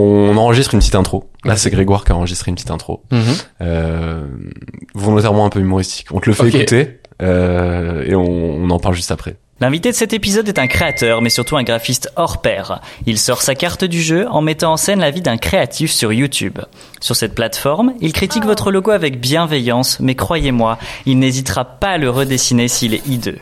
on enregistre une petite intro. Là, c'est Grégoire qui a enregistré une petite intro, Mhm. euh, volontairement un peu humoristique. On te le fait écouter euh, et on, on en parle juste après. L'invité de cet épisode est un créateur, mais surtout un graphiste hors pair. Il sort sa carte du jeu en mettant en scène la vie d'un créatif sur YouTube. Sur cette plateforme, il critique votre logo avec bienveillance, mais croyez-moi, il n'hésitera pas à le redessiner s'il est hideux.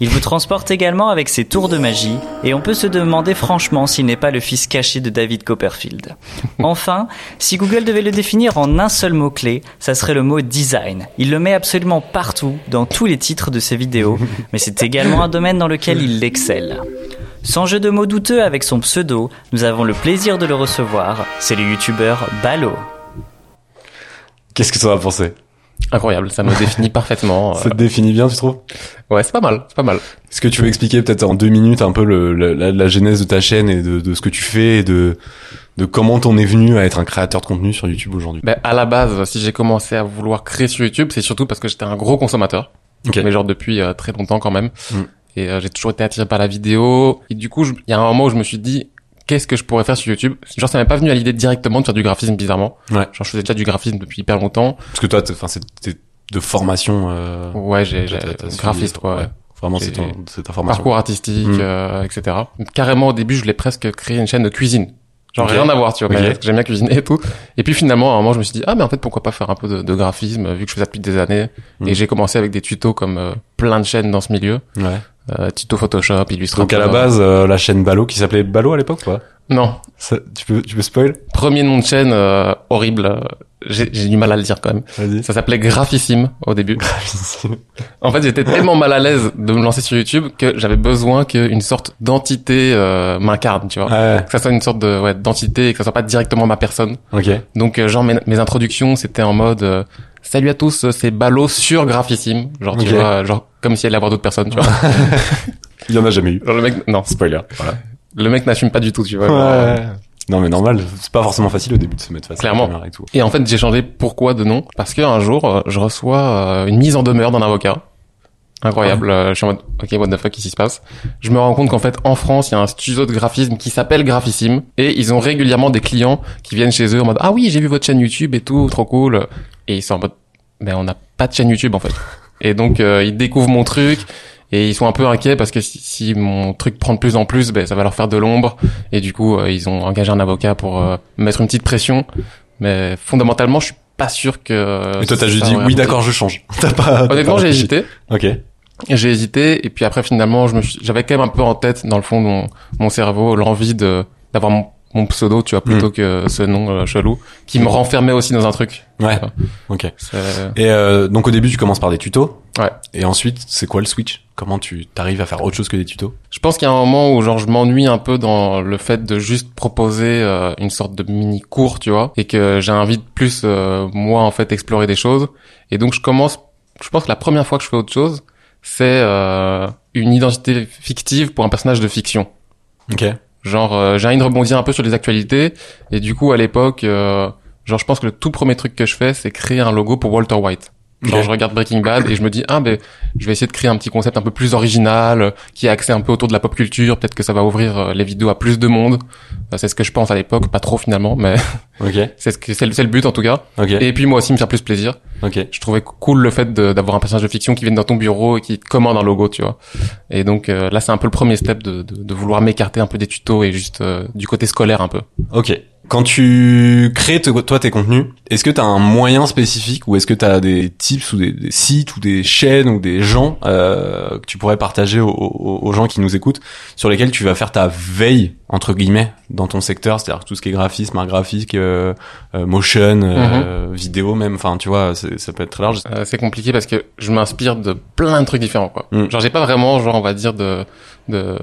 Il vous transporte également avec ses tours de magie, et on peut se demander franchement s'il n'est pas le fils caché de David Copperfield. Enfin, si Google devait le définir en un seul mot-clé, ça serait le mot design. Il le met absolument partout, dans tous les titres de ses vidéos, mais c'est également un domaine dans lequel il excelle. Sans jeu de mots douteux avec son pseudo, nous avons le plaisir de le recevoir. C'est le youtubeur Balo. Qu'est-ce que ça va penser Incroyable, ça me définit parfaitement. Ça te définit bien, tu trouves? Euh, Ouais, c'est pas mal, c'est pas mal. Est-ce que tu veux expliquer peut-être en deux minutes un peu le, la, la- la genèse de ta chaîne et de, de ce que tu fais et de, de comment t'en es venu à être un créateur de contenu sur YouTube aujourd'hui? Ben, à la base, si j'ai commencé à vouloir créer sur YouTube, c'est surtout parce que j'étais un gros consommateur. Ok. Mais genre depuis euh, très longtemps quand même. Mm. Et euh, j'ai toujours été attiré par la vidéo. Et du coup, il y a un moment où je me suis dit, qu'est-ce que je pourrais faire sur YouTube? Genre, ça m'est pas venu à l'idée directement de faire du graphisme bizarrement. Ouais. Genre, je faisais déjà du graphisme depuis hyper longtemps. Parce que toi, enfin, c'est t'es de formation. Euh, Ouais, j'ai, graphiste, quoi. ouais. Vraiment, c'est ton- c'est ta formation. Parcours artistique, Mm. euh, etc. Carrément, au début, je voulais presque créer une chaîne de cuisine. Genre rien à voir, tu vois. Ok. mais J'aime bien cuisiner et tout. Et puis finalement, à un moment, je me suis dit, ah, mais en fait, pourquoi pas faire un peu de, de graphisme, vu que je fais ça depuis des années. Et j'ai commencé avec des tutos comme euh, plein de chaînes dans ce milieu. Ouais. Euh, tuto Photoshop, Illustrator. Donc à la base, euh, la chaîne Balo qui s'appelait Balo à l'époque, quoi. Non. Ça, tu peux, tu peux spoil? Premier nom de chaîne, euh, horrible. J'ai du mal à le dire quand même. Ça s'appelait Graphissime au début. En fait, j'étais tellement mal à l'aise de me lancer sur YouTube que j'avais besoin qu'une sorte d'entité euh, m'incarne, tu vois. ouais. Que ça soit une sorte de ouais, d'entité et que ça soit pas directement ma personne. Ok. Donc euh, genre mes, mes introductions c'était en mode euh, salut à tous c'est Balo sur Graphissime genre tu vois genre comme si elle allait avoir d'autres personnes tu vois Il y en a jamais eu. genre le mec non Spoiler. Voilà. Le mec n'assume pas du tout tu vois genre, euh, Non mais normal, c'est pas forcément facile au début de se mettre face Clairement. à la caméra et tout. et en fait j'ai changé pourquoi de nom parce que un jour euh, je reçois euh, une mise en demeure d'un avocat. Incroyable euh, je suis en mode ok what the fuck qu'est-ce qui se passe? Je me rends compte qu'en fait en France il y a un studio de graphisme qui s'appelle Graphissime et ils ont régulièrement des clients qui viennent chez eux en mode ah oui j'ai vu votre chaîne YouTube et tout trop cool. Et ils sont en mode mais on n'a pas de chaîne YouTube en fait. Et donc euh, ils découvrent mon truc et ils sont un peu inquiets parce que si, si mon truc prend de plus en plus ben ça va leur faire de l'ombre et du coup euh, ils ont engagé un avocat pour euh, mettre une petite pression mais fondamentalement je suis pas sûr que Et toi t'as juste dit oui d'accord je change. T'as pas. honnêtement j'ai hésité Ok. j'ai hésité et puis après finalement je me j'avais quand même un peu en tête dans le fond de mon, mon cerveau l'envie de d'avoir mon, mon pseudo tu vois plutôt que ce nom euh, chelou qui me renfermait aussi dans un truc Ouais. Ok. C'est- Et euh, donc au début tu commences par des tutos. Ouais. Et ensuite c'est quoi le switch? Comment tu t'arrives à faire autre chose que des tutos? Je pense qu'il y a un moment où genre je m'ennuie un peu dans le fait de juste proposer euh, une sorte de mini cours tu vois et que j'ai envie de plus euh, moi en fait explorer des choses et donc je commence je pense que la première fois que je fais autre chose c'est euh, une identité fictive pour un personnage de fiction Ok. Genre, euh, j'ai envie de rebondir un peu sur les actualités. Et du coup, à l'époque, euh, genre, je pense que le tout premier truc que je fais, c'est créer un logo pour Walter White. Genre, je regarde Breaking Bad et je me dis, ah, ben, je vais essayer de créer un petit concept un peu plus original, euh, qui est axé un peu autour de la pop culture. Peut-être que ça va ouvrir euh, les vidéos à plus de monde. Euh, c'est ce que je pense à l'époque, pas trop finalement, mais Ok. c'est ce que c'est le, but en tout cas. Ok. Et puis moi aussi, me faire plus plaisir. Ok. Je trouvais cool le fait d'avoir un personnage de fiction qui vient dans ton bureau et qui te commande un logo, tu vois. Et donc euh, là, c'est un peu le premier step de, de, de vouloir m'écarter un peu des tutos et juste euh, du côté scolaire un peu. Ok. Quand tu crées te- toi tes contenus, est-ce que tu as un moyen spécifique ou est-ce que tu as des tips ou des, des sites ou des chaînes ou des gens euh, que tu pourrais partager aux, aux- aux gens qui nous écoutent sur lesquels tu vas faire ta veille entre guillemets dans ton secteur, c'est-à-dire tout ce qui est graphisme, art graphique, euh, euh, motion, euh, vidéo même, enfin tu vois, ça peut être très large. Euh, c'est compliqué parce que je m'inspire de plein de trucs différents, quoi. Mm. Genre, j'ai pas vraiment, genre, on va dire de, de,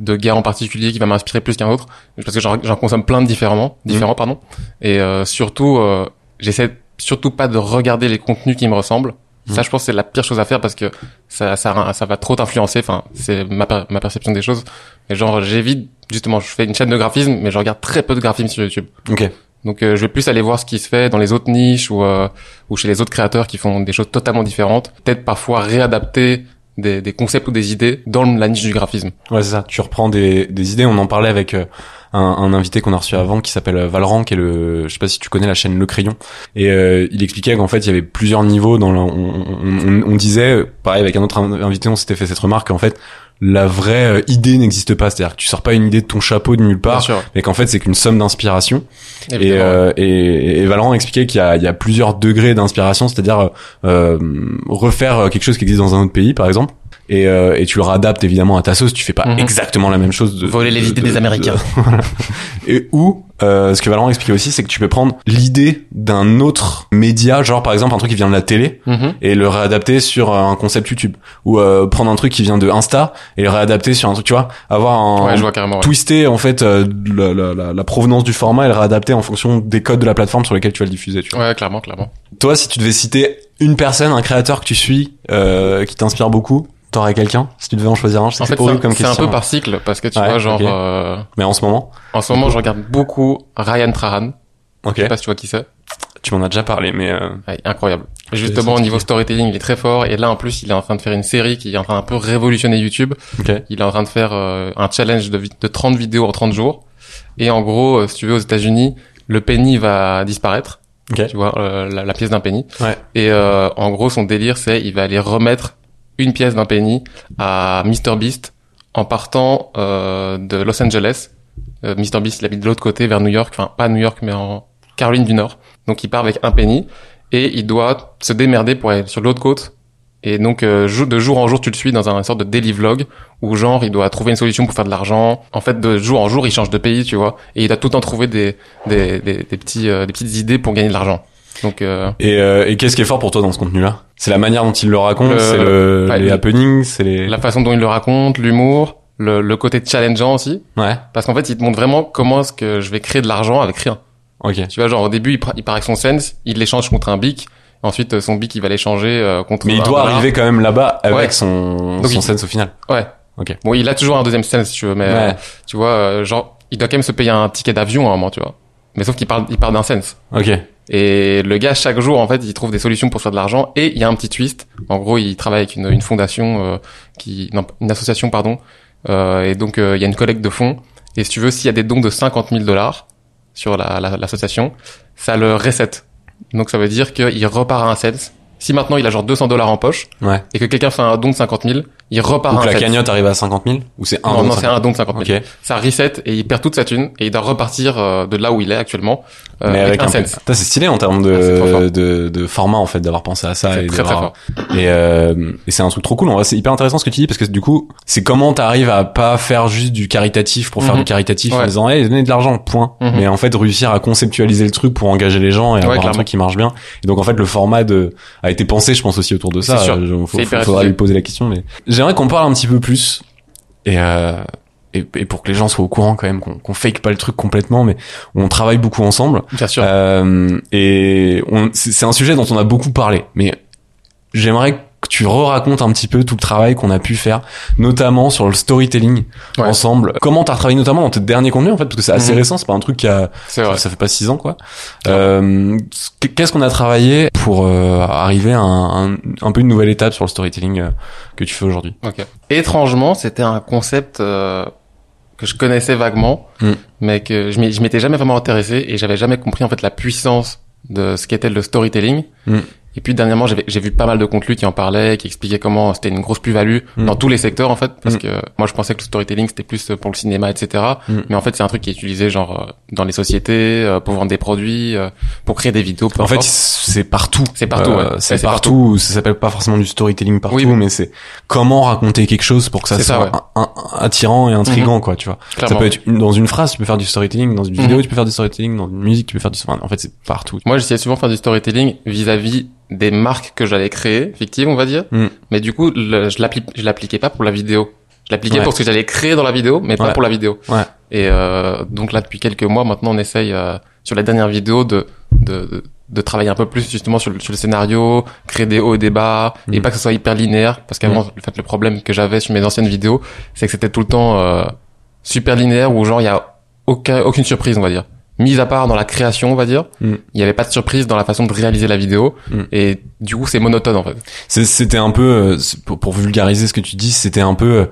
de gars en particulier qui va m'inspirer plus qu'un autre parce que j'en consomme plein de différemment différents pardon. Et euh, surtout euh, j'essaie surtout pas de regarder les contenus qui me ressemblent. Ça je pense c'est la pire chose à faire parce que ça ça ça va trop t'influencer. Enfin c'est ma ma perception des choses. Et genre j'évite justement je fais une chaîne de graphisme mais je regarde très peu de graphisme sur YouTube. Ok. donc euh, je vais plus aller voir ce qui se fait dans les autres niches ou euh, ou chez les autres créateurs qui font des choses totalement différentes. Peut-être parfois réadapter des, des concepts ou des idées dans la niche du graphisme Ouais, c'est ça. Tu reprends des, des idées. On en parlait avec euh, un, un invité qu'on a reçu avant qui s'appelle euh, Valran, qui est le, je sais pas si tu connais la chaîne Le Crayon. Et euh, il expliquait qu'en fait, il y avait plusieurs niveaux dans le, on, on, on- on disait, pareil avec un autre invité, on s'était fait cette remarque qu'en fait, la vraie euh, idée n'existe pas. C'est-à-dire que tu sors pas une idée de ton chapeau de nulle part, mais qu'en fait, c'est qu'une somme d'inspiration. Et, euh, et, et Valorant expliquait qu'il y y a plusieurs degrés d'inspiration, c'est-à-dire euh, refaire quelque chose qui existe dans un autre pays, par exemple. Et, euh, et tu le réadaptes évidemment à ta sauce. Tu fais pas Mhm. exactement la même chose. De, Voler les de- idées de- des Américains. et ou euh, ce que Valorant expliquait aussi, c'est que tu peux prendre l'idée d'un autre média, genre par exemple un truc qui vient de la télé, Mhm. et le réadapter sur euh, un concept YouTube, ou euh, prendre un truc qui vient de Insta et le réadapter sur un truc, tu vois, avoir un ouais je vois carrément ouais. twister en fait euh, la, la, la, la provenance du format et le réadapter en fonction des codes de la plateforme sur lesquels tu vas le diffuser. Tu vois. ouais clairement clairement Toi, si tu devais citer une personne, un créateur que tu suis, euh, qui t'inspire beaucoup, t'aurais quelqu'un Si tu devais en choisir un, je sais en que c'est fait un, comme c'est un question. peu par cycle parce que tu Ouais, vois genre euh, Mais en ce moment, en ce moment je regarde beaucoup Ryan Trahan ok. je sais pas si tu vois qui c'est Tu m'en as déjà parlé, mais euh, Ouais, incroyable. Justement, au niveau storytelling, il est très fort. Et là, en plus, il est en train de faire une série qui est en train d'un peu révolutionner YouTube. ok. Il est en train de faire euh, un challenge de, de 30 vidéos en 30 jours. Et en gros, euh, si tu veux, aux États-Unis, le penny va disparaître. Ok. Tu vois, euh, la, la pièce d'un penny. Ouais. Et euh, en gros, son délire, c'est il va aller remettre une pièce d'un penny à MrBeast en partant euh, de Los Angeles. Euh, MrBeast, il habite de l'autre côté, vers New York. Enfin, pas New York, mais en Caroline du Nord. Donc, il part avec un penny et il doit se démerder pour aller sur l'autre côte. Et donc, euh, de jour en jour, tu le suis dans un sorte de daily vlog où genre, il doit trouver une solution pour faire de l'argent. En fait, de jour en jour, il change de pays, tu vois. Et il doit tout le temps trouver des, des, des, des petits, euh, des petites idées pour gagner de l'argent. Donc, euh, Et, euh, et qu'est-ce qui est fort pour toi dans ce contenu-là? C'est la manière dont il le raconte, Le- c'est le, ouais, les le- happenings, c'est les. la façon dont il le raconte, l'humour, le, le côté challengeant aussi. Ouais. Parce qu'en fait, il te montre vraiment comment est-ce que je vais créer de l'argent avec rien. Ok. Tu vois, genre au début, il, il part avec son sense, il l'échange contre un bic. Ensuite, euh, son bic, il va l'échanger euh, contre Mais il doit dollar. arriver quand même là-bas avec Ouais. son Donc son il- sense au final. Ouais. Ok. Bon, il a toujours un deuxième sense, si tu veux, mais euh, Ouais. tu vois, euh, genre, il doit quand même se payer un ticket d'avion à un moment, tu vois. Mais sauf qu'il parle, il part d'un sense. Ok. Et le gars, chaque jour, en fait, il trouve des solutions pour faire de l'argent. Et il y a un petit twist. En gros, il travaille avec une, une fondation, euh, qui, non, une association, pardon. Euh, et donc, euh, il y a une collecte de fonds. Et si tu veux, s'il y a des dons de 50 000 dollars sur la, la- l'association, ça le reset. Donc, ça veut dire qu'il repart à un sense. Si maintenant il a genre 200 dollars en poche Ouais. et que quelqu'un fait un don de 50 000, il repart Ou à un la cagnotte arrive à 50 000 Ou c'est un non, don de non, c'est 50 un don de 50 000. Ok. Ça reset et il perd toute sa thune et il doit repartir euh, de là où il est actuellement euh, mais avec un, sense. Putain, c'est stylé en termes Ah, trop fort. de, de, de format en fait d'avoir pensé à ça C'est et très très fort. et, euh, et c'est un truc trop cool c'est hyper intéressant ce que tu dis parce que du coup c'est comment t'arrives à pas faire juste du caritatif pour faire Mhm. du caritatif en Ouais. disant hey donnez de l'argent point Mhm. mais en fait réussir à conceptualiser le truc pour engager les gens et avoir un truc qui marche bien et donc en fait le format de a été pensé je pense aussi autour de ça sûr. Euh, faut, faut- faudra lui poser la question mais j'aimerais qu'on parle un petit peu plus et euh, et, et pour que les gens soient au courant quand même qu'on fake pas le truc complètement mais on travaille beaucoup ensemble Bien sûr. euh, et c'est un sujet dont on a beaucoup parlé, mais j'aimerais que tu re-racontes un petit peu tout le travail qu'on a pu faire, notamment sur le storytelling Ouais. ensemble. Comment t'as travaillé notamment dans tes derniers contenus en fait, parce que c'est assez Mhm. récent, c'est pas un truc qui a, ça fait pas six ans quoi. Euh, Qu'est-ce qu'on a travaillé pour euh, arriver à un, un, un peu une nouvelle étape sur le storytelling euh, que tu fais aujourd'hui? Ok. Étrangement, c'était un concept que je connaissais vaguement, Mm. mais que je m'étais jamais vraiment intéressé et j'avais jamais compris en fait la puissance de ce qu'était le storytelling. Mm. Et puis dernièrement, j'ai vu pas mal de contenus qui en parlaient, qui expliquaient comment c'était une grosse plus-value Mm. dans tous les secteurs en fait, parce Mm. que moi je pensais que le storytelling c'était plus pour le cinéma, etc. Mm. Mais en fait, c'est un truc qui est utilisé genre euh, dans les sociétés euh, pour vendre des produits, euh, pour créer des vidéos. En fait, c'est partout. C'est partout. C'est Ouais, c'est partout. Ça s'appelle pas forcément du storytelling partout, Oui, oui. mais c'est comment raconter quelque chose pour que ça C'est soit ça, ouais. un- un- attirant et intrigant, quoi, tu vois. Clairement. Ça peut être une- dans une phrase, tu peux faire du storytelling, dans une Mhm. vidéo, tu peux faire du storytelling, dans une musique, tu peux faire du. enfin, en fait, c'est partout. Moi, j'essayais souvent de faire du storytelling vis-à-vis des marques que j'allais créer, fictives, on va dire. Mm. Mais du coup, le- je l'appliquais pas pour la vidéo. Je l'appliquais Ouais. pour ce que j'allais créer dans la vidéo, mais pas Ouais. pour la vidéo. Ouais. Et euh, donc là, depuis quelques mois, maintenant, on essaye euh, sur la dernière vidéo de, de, de, de travailler un peu plus justement sur le, sur le scénario, créer des hauts et des bas, et Mm. pas que ce soit hyper linéaire, parce qu'avant, Mm. le fait, le problème que j'avais sur mes anciennes vidéos, c'est que c'était tout le temps euh, super linéaire, où genre il y a aucun, aucune surprise, on va dire. Mis à part dans la création, on va dire, il Mm. n'y avait pas de surprise dans la façon de réaliser la vidéo, Mm. et du coup, c'est monotone en fait. C'était un peu euh, pour vulgariser ce que tu dis, c'était un peu euh,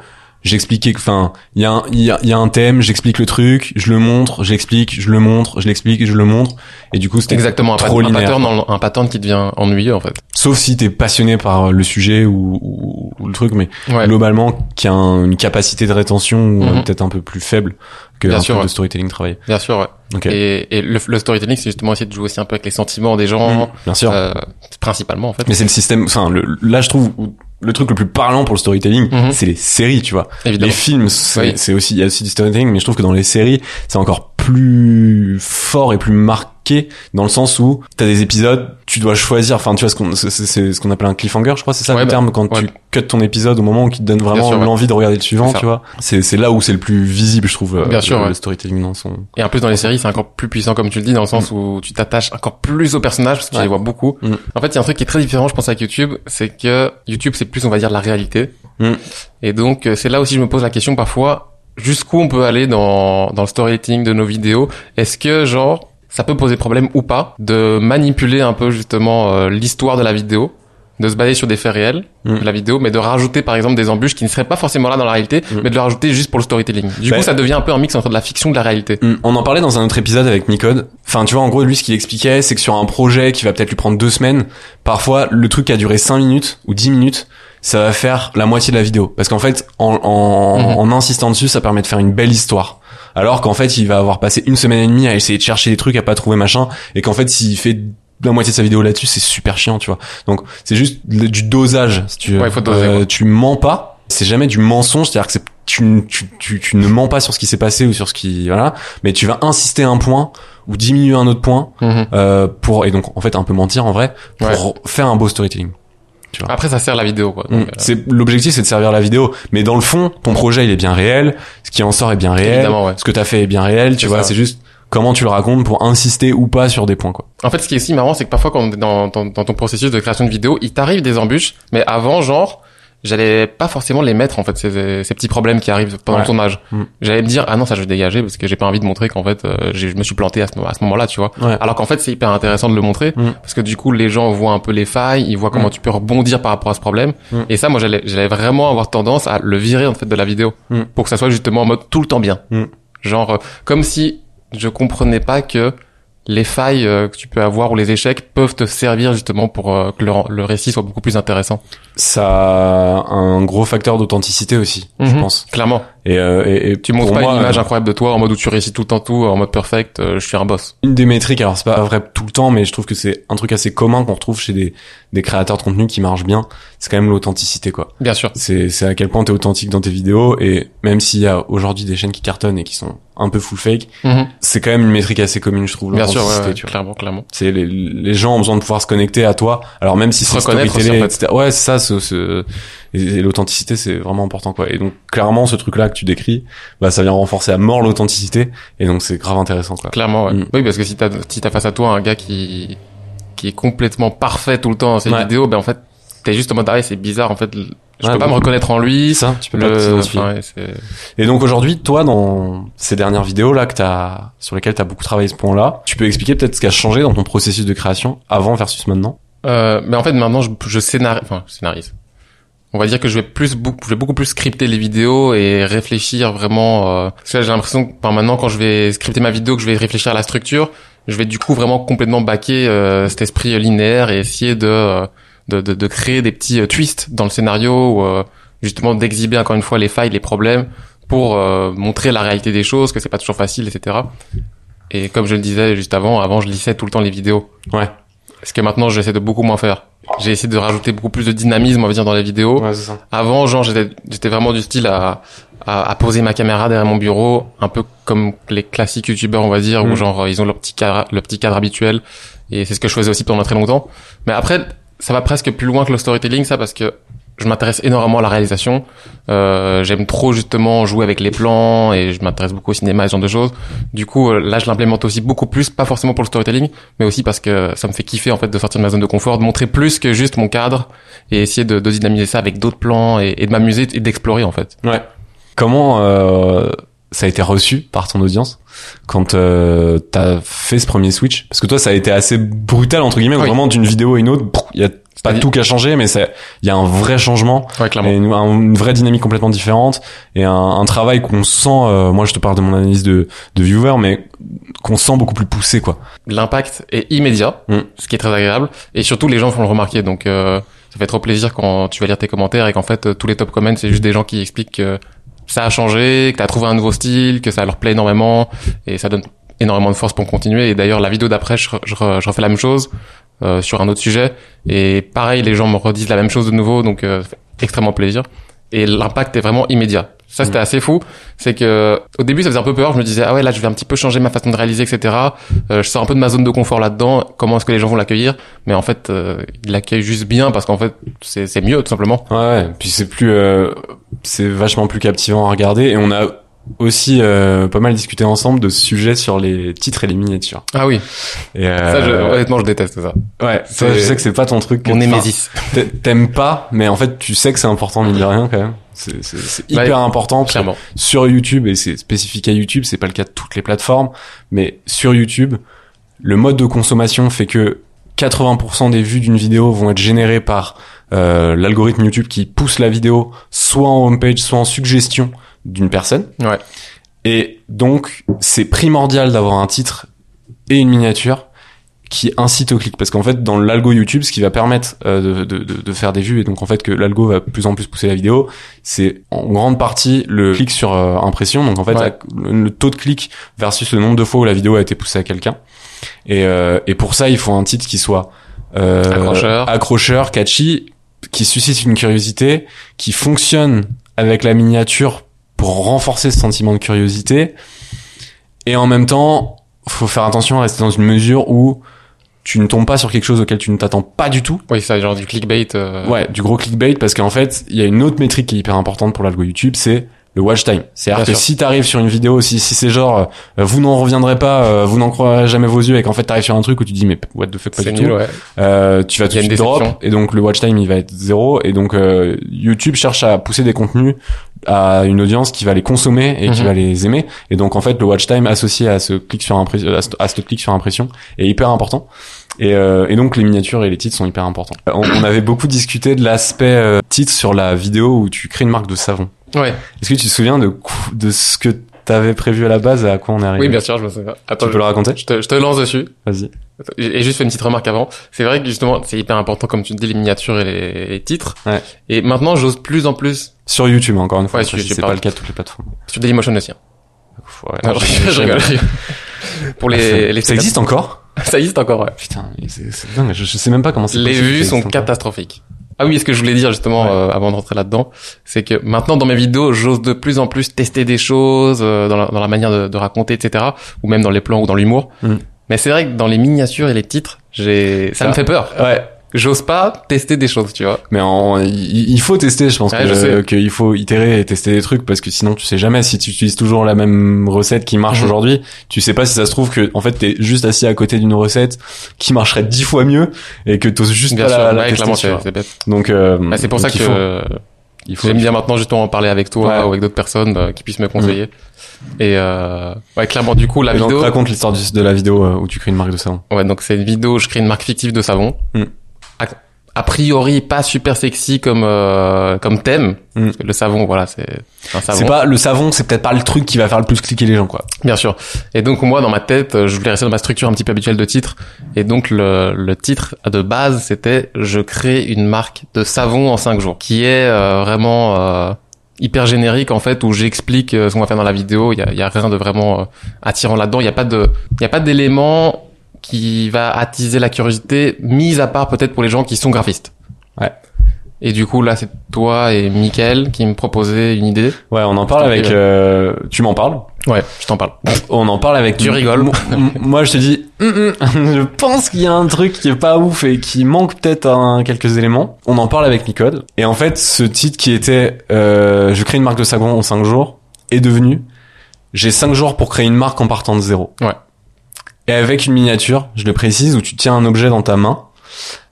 j'expliquais que enfin il y a un il y y a un thème, j'explique le truc, je le montre, j'explique, je le montre, je l'explique, je le montre et du coup c'était Exactement, un, trop un linéaire. pattern, un pattern qui devient ennuyeux en fait. Sauf si t'es passionné par le sujet ou, ou, ou le truc, mais Ouais. globalement qui a un- une capacité de rétention euh, Mhm. peut-être un peu plus faible que Bien un sûr, peu ouais. de storytelling travaillé. Bien sûr, ouais. Ok. Et, et le, le storytelling, c'est justement essayer de jouer aussi un peu avec les sentiments des gens, Mhm, bien sûr. euh, principalement en fait. Mais c'est le système. Enfin, là, je trouve le truc le plus parlant pour le storytelling, Mhm. c'est les séries, tu vois. Évidemment. Les films, c'est Oui. c'est aussi, il y a aussi du storytelling, mais je trouve que dans les séries, c'est encore plus fort et plus marqué dans le sens où t'as des épisodes, tu dois choisir. Enfin, tu vois ce qu'on, c'est ce qu'on appelle un cliffhanger, je crois, c'est ça Ouais, le bah, terme quand ouais. tu cut ton épisode au moment où il te donne vraiment ouais. l'envie de regarder le suivant, tu vois. C'est c'est là où c'est le plus visible, je trouve. euh, Bien sûr, le, storytelling dans son. Et en plus dans les séries, c'est encore plus puissant comme tu le dis, dans le sens où tu t'attaches encore plus aux personnages parce que tu Mm. Les vois beaucoup. Mhm. En fait, il y a un truc qui est très différent, je pense, avec YouTube, c'est que YouTube, c'est plus, on va dire, la réalité. Mhm. Et donc, euh, c'est là aussi je me pose la question parfois, jusqu'où on peut aller dans, dans le storytelling de nos vidéos? Est-ce que, genre, ça peut poser problème ou pas de manipuler un peu justement euh, l'histoire de la vidéo de se baser sur des faits réels Mhm. de la vidéo, mais de rajouter par exemple des embûches qui ne seraient pas forcément là dans la réalité, Mhm. mais de le rajouter juste pour le storytelling. Du Bah, coup, ça devient un peu un mix entre de la fiction et de la réalité. Hmm, On en parlait dans un autre épisode avec Micode. Enfin, tu vois, en gros, lui, ce qu'il expliquait, c'est que sur un projet qui va peut-être lui prendre deux semaines, parfois, le truc qui a duré cinq minutes ou dix minutes, ça va faire la moitié de la vidéo. Parce qu'en fait, en, en, Mhm. en insistant dessus, ça permet de faire une belle histoire. Alors qu'en fait, il va avoir passé une semaine et demie à essayer de chercher des trucs, à pas trouver machin, et qu'en fait, s'il fait la moitié de sa vidéo là-dessus, c'est super chiant, tu vois. Donc, c'est juste du dosage, si tu. Ouais, faut doser, Euh, tu mens pas. C'est jamais du mensonge, c'est-à-dire que c'est, tu, tu, tu, tu ne mens pas sur ce qui s'est passé ou sur ce qui, voilà, mais tu vas insister un point ou diminuer un autre point, Mhm. euh, pour, et donc, en fait, un peu mentir en vrai, pour Ouais. faire un beau storytelling. Après, ça sert la vidéo, quoi. Mm. Euh, C'est l'objectif, c'est de servir la vidéo, mais dans le fond, ton projet il est bien réel, ce qui en sort est bien réel, Évidemment, ouais. ce que t'as fait est bien réel, tu vois, c'est juste comment tu le racontes pour insister ou pas sur des points quoi. En fait, ce qui est aussi marrant, c'est que parfois, quand on est dans, dans, dans ton processus de création de vidéo, il t'arrive des embûches, mais avant, genre, j'allais pas forcément les mettre, en fait, ces, ces petits problèmes qui arrivent pendant Ouais. le tournage. Mm. J'allais me dire, ah non, ça, je vais dégager, parce que j'ai pas envie de montrer qu'en fait, euh, je me suis planté à ce, à ce moment-là, tu vois. Ouais. Alors qu'en fait, c'est hyper intéressant de le montrer, Mm. parce que du coup, les gens voient un peu les failles, ils voient comment Mm. tu peux rebondir par rapport à ce problème. Et ça, moi, j'allais, j'allais vraiment avoir tendance à le virer, en fait, de la vidéo. Pour que ça soit justement en mode tout le temps bien. Genre, euh, comme si je comprenais pas que les failles euh, que tu peux avoir ou les échecs peuvent te servir justement pour euh, que le, le récit soit beaucoup plus intéressant. Ça a un gros facteur d'authenticité aussi, je Mhm. pense. Clairement. Et, euh, et, et Tu montres pas moi, une image euh, incroyable de toi en mode où tu réussis tout le temps tout, en mode perfect, euh, je suis un boss. une des métriques, alors c'est pas vrai tout le temps, mais je trouve que c'est un truc assez commun qu'on retrouve chez des, des créateurs de contenu qui marchent bien, c'est quand même l'authenticité quoi. Bien sûr. C'est c'est à quel point t'es authentique dans tes vidéos et même s'il y a aujourd'hui des chaînes qui cartonnent et qui sont un peu full fake, Mhm. c'est quand même une métrique assez commune je trouve. Bien sûr, ouais, ouais, tu vois. clairement, clairement. C'est les, les gens ont besoin de pouvoir se connecter à toi. Alors même si Se c'est reconnaître aussi, en fait. Ouais, c'est ça. Ce, ce- et et l'authenticité, c'est vraiment important, quoi. Et donc clairement, ce truc-là que tu décris, bah ça vient renforcer à mort l'authenticité. Et donc c'est grave intéressant, quoi. Clairement, ouais. Mm. Oui, parce que si t'as si t'as face à toi un gars qui qui est complètement parfait tout le temps dans ses Ouais. vidéos, ben en fait t'es juste en mode ah ouais, c'est bizarre en fait. Je Ouais, peux pas bah, me reconnaître en lui. Ça, tu peux pas Le, t'identifier. enfin, ouais, Et donc aujourd'hui, toi, dans ces dernières vidéos là que t'as, sur lesquelles t'as beaucoup travaillé ce point-là, tu peux expliquer peut-être ce qui a changé dans ton processus de création avant versus maintenant? Euh, mais en fait, maintenant, je, je scénarise, enfin, je scénarise. On va dire que je vais plus, je vais beaucoup plus scripter les vidéos et réfléchir vraiment. Euh, parce que j'ai l'impression que enfin, maintenant, quand je vais scripter ma vidéo, que je vais réfléchir à la structure, je vais du coup vraiment complètement baquer euh, cet esprit linéaire et essayer de, euh, de, de, de créer des petits euh, twists dans le scénario, ou, euh, justement d'exhiber encore une fois les failles, les problèmes, pour euh, montrer la réalité des choses, que c'est pas toujours facile, etc. Et comme je le disais juste avant, avant je lissais tout le temps les vidéos. Ouais. Ce que maintenant j'essaie de beaucoup moins faire. J'ai essayé de rajouter beaucoup plus de dynamisme, on va dire, dans les vidéos. Ouais, ça. Avant, genre, j'étais, j'étais vraiment du style à, à, à poser ma caméra derrière mon bureau, un peu comme les classiques youtubeurs, on va dire, Mm. où genre, ils ont leur petit cadre, le petit cadre habituel. Et c'est ce que je faisais aussi pendant très longtemps. Mais après, ça va presque plus loin que le storytelling, ça, parce que je m'intéresse énormément à la réalisation. Euh, J'aime trop justement jouer avec les plans et je m'intéresse beaucoup au cinéma et ce genre de choses. Du coup, euh, là, je l'implémente aussi beaucoup plus, pas forcément pour le storytelling, mais aussi parce que ça me fait kiffer en fait de sortir de ma zone de confort, de montrer plus que juste mon cadre et essayer de, de dynamiser ça avec d'autres plans et, et de m'amuser et d'explorer en fait. Ouais. Comment euh, ça a été reçu par ton audience quand euh, t'as fait ce premier switch? Parce que toi, ça a été assez brutal entre guillemets, Oui. vraiment d'une vidéo à une autre, il y a pas tout qui a changé, mais c'est- il y a un vrai changement, Ouais, et une, un- une vraie dynamique complètement différente, et un, un travail qu'on sent. euh, moi, je te parle de mon analyse de, de viewer, mais qu'on sent beaucoup plus poussé, quoi. L'impact est immédiat, Mm. ce qui est très agréable, et surtout les gens font le remarquer. Donc euh, ça fait trop plaisir quand tu vas lire tes commentaires et qu'en fait tous les top comments c'est juste des gens qui expliquent que ça a changé, que t'as trouvé un nouveau style, que ça leur plaît énormément, et ça donne énormément de force pour continuer. Et d'ailleurs la vidéo d'après, je, je, je refais la même chose euh, sur un autre sujet, et pareil les gens me redisent la même chose de nouveau, donc euh, fait extrêmement plaisir. Et l'impact est vraiment immédiat. Ça c'était assez fou, c'est que au début ça faisait un peu peur. Je me disais ah ouais là je vais un petit peu changer ma façon de réaliser etc. Euh, je sors un peu de ma zone de confort là-dedans. Comment est-ce que les gens vont l'accueillir? Mais en fait, euh, ils l'accueillent juste bien parce qu'en fait, c'est c'est mieux tout simplement. Ouais, ouais. Puis c'est plus, euh, c'est vachement plus captivant à regarder, et on a aussi euh, pas mal discuté ensemble de ce sujet sur les titres et les miniatures. Ah oui, Et euh, ça, je, honnêtement, je déteste ça. ouais, ça, je sais que c'est pas ton truc. Mon némésis. t'a- T'aimes pas, mais en fait, tu sais que c'est important mine de rien quand même. C'est Bah, hyper important Clairement. sur YouTube et c'est spécifique à YouTube, c'est pas le cas de toutes les plateformes, mais sur YouTube, le mode de consommation fait que 80% des vues d'une vidéo vont être générées par euh, l'algorithme YouTube qui pousse la vidéo soit en homepage, soit en suggestion d'une personne. Ouais. Et donc, c'est primordial d'avoir un titre et une miniature qui incite au clic. Parce qu'en fait, dans l'algo YouTube, ce qui va permettre euh, de, de, faire des vues, et donc en fait que l'algo va de plus en plus pousser la vidéo, c'est en grande partie le clic sur euh, impression. Donc en fait, Ouais. la- le, taux de clic versus le nombre de fois où la vidéo a été poussée à quelqu'un. Et, euh, et pour ça, il faut un titre qui soit Accrocheur. accrocheur, catchy, qui suscite une curiosité, qui fonctionne avec la miniature pour renforcer ce sentiment de curiosité. Et en même temps, faut faire attention à rester dans une mesure où tu ne tombes pas sur quelque chose auquel tu ne t'attends pas du tout. Oui, ça, genre du clickbait. euh, Ouais, du gros clickbait parce qu'en fait, il y a une autre métrique qui est hyper importante pour l'algo YouTube, c'est le watch time. C'est-à-dire que sûr. si t'arrives sur une vidéo, si, si c'est genre, euh, vous n'en reviendrez pas, euh, vous n'en croirez jamais vos yeux et qu'en fait t'arrives sur un truc où tu dis mais what the fuck pas du nul, tout, ouais. euh, tu vas tout de suite drop et donc le watch time il va être zéro et donc euh, YouTube cherche à pousser des contenus à une audience qui va les consommer et qui Mhm. va les aimer et donc en fait le watch time associé à ce clic sur impression à ce, à ce clic sur impression est hyper important et, euh, et donc les miniatures et les titres sont hyper importants. On, on avait beaucoup discuté de l'aspect euh, titre sur la vidéo où tu crées une marque de savon. Ouais. Est-ce que tu te souviens de de ce que t'avais prévu à la base et à quoi on est arrivé Oui, bien sûr, je me souviens. Attends, Tu peux le raconter je te, je te lance dessus. Vas-y. Et juste fait une petite remarque avant. C'est vrai que justement, c'est hyper important, comme tu dis, les miniatures et les, les titres. Ouais. Et maintenant, j'ose plus en plus Sur YouTube encore une fois, Ouais, ça, sur YouTube, c'est pas le cas de toutes les plateformes. sur Dailymotion aussi. hein. Ouais, Non, je, je rigole. Pour les, les ça existe encore Ça existe encore, ouais. Putain, c'est dingue, je, je sais même pas comment c'est Les vues sont catastrophiques. Ah oui, ce que je voulais dire justement Ouais. euh, avant de rentrer là-dedans, c'est que maintenant dans mes vidéos, j'ose de plus en plus tester des choses euh, dans, la, dans la manière de, de raconter, etc. Ou même dans les plans ou dans l'humour. Mm. Mais c'est vrai que dans les miniatures et les titres, j'ai ça Ça- me fait peur. Ouais, J'ose pas tester des choses, tu vois. mais en, il, il faut tester, je pense Ouais, que qu'il faut itérer et tester des trucs parce que sinon tu sais jamais si tu utilises toujours la même recette qui marche Mhm. aujourd'hui, tu sais pas si ça se trouve que en fait t'es juste assis à côté d'une recette qui marcherait dix fois mieux et que t'oses juste Bien pas sûr, la, la ouais, tester, tu vois. bête. Donc euh, Bah, c'est pour ça donc que euh, j'aime bien maintenant justement en parler avec toi Ouais. ou avec d'autres personnes euh, qui puissent me conseiller. Et euh, ouais, clairement, du coup, la Et donc, vidéo. raconte l'histoire de la vidéo euh, où tu crées une marque de savon. Ouais, donc c'est une vidéo où je crée une marque fictive de savon. Mm. A, priori, pas super sexy comme euh, comme thème. Mm. Parce que le savon, voilà, c'est un savon. C'est pas le savon, c'est peut-être pas le truc qui va faire le plus cliquer les gens quoi. Bien sûr. Et donc moi, dans ma tête, euh, je voulais rester dans ma structure un petit peu habituelle de titre. Et donc le, le titre de base, c'était je crée une marque de savon en 5 jours, qui est euh, vraiment euh, hyper générique en fait, où j'explique euh, ce qu'on va faire dans la vidéo. Il y a, y a rien de vraiment euh, attirant là-dedans. Il y a pas de, il y a pas d'élément qui va attiser la curiosité, mis à part peut-être pour les gens qui sont graphistes. Ouais. Et du coup, là, c'est toi et Mickaël qui me proposaient une idée. Ouais, on en parle avec. euh, tu m'en parles? Ouais, je t'en parle. On en parle avec. Tu rigoles. Moi, je te dis, hum, hum, je pense qu'il y a un truc qui est pas ouf et qui manque peut-être un, quelques éléments. On en parle avec Micode. Et en fait, ce titre qui était, euh, je crée une marque de savon en 5 jours, est devenu, j'ai 5 jours pour créer une marque en partant de zéro. Ouais. Et avec une miniature, je le précise, où tu tiens un objet dans ta main,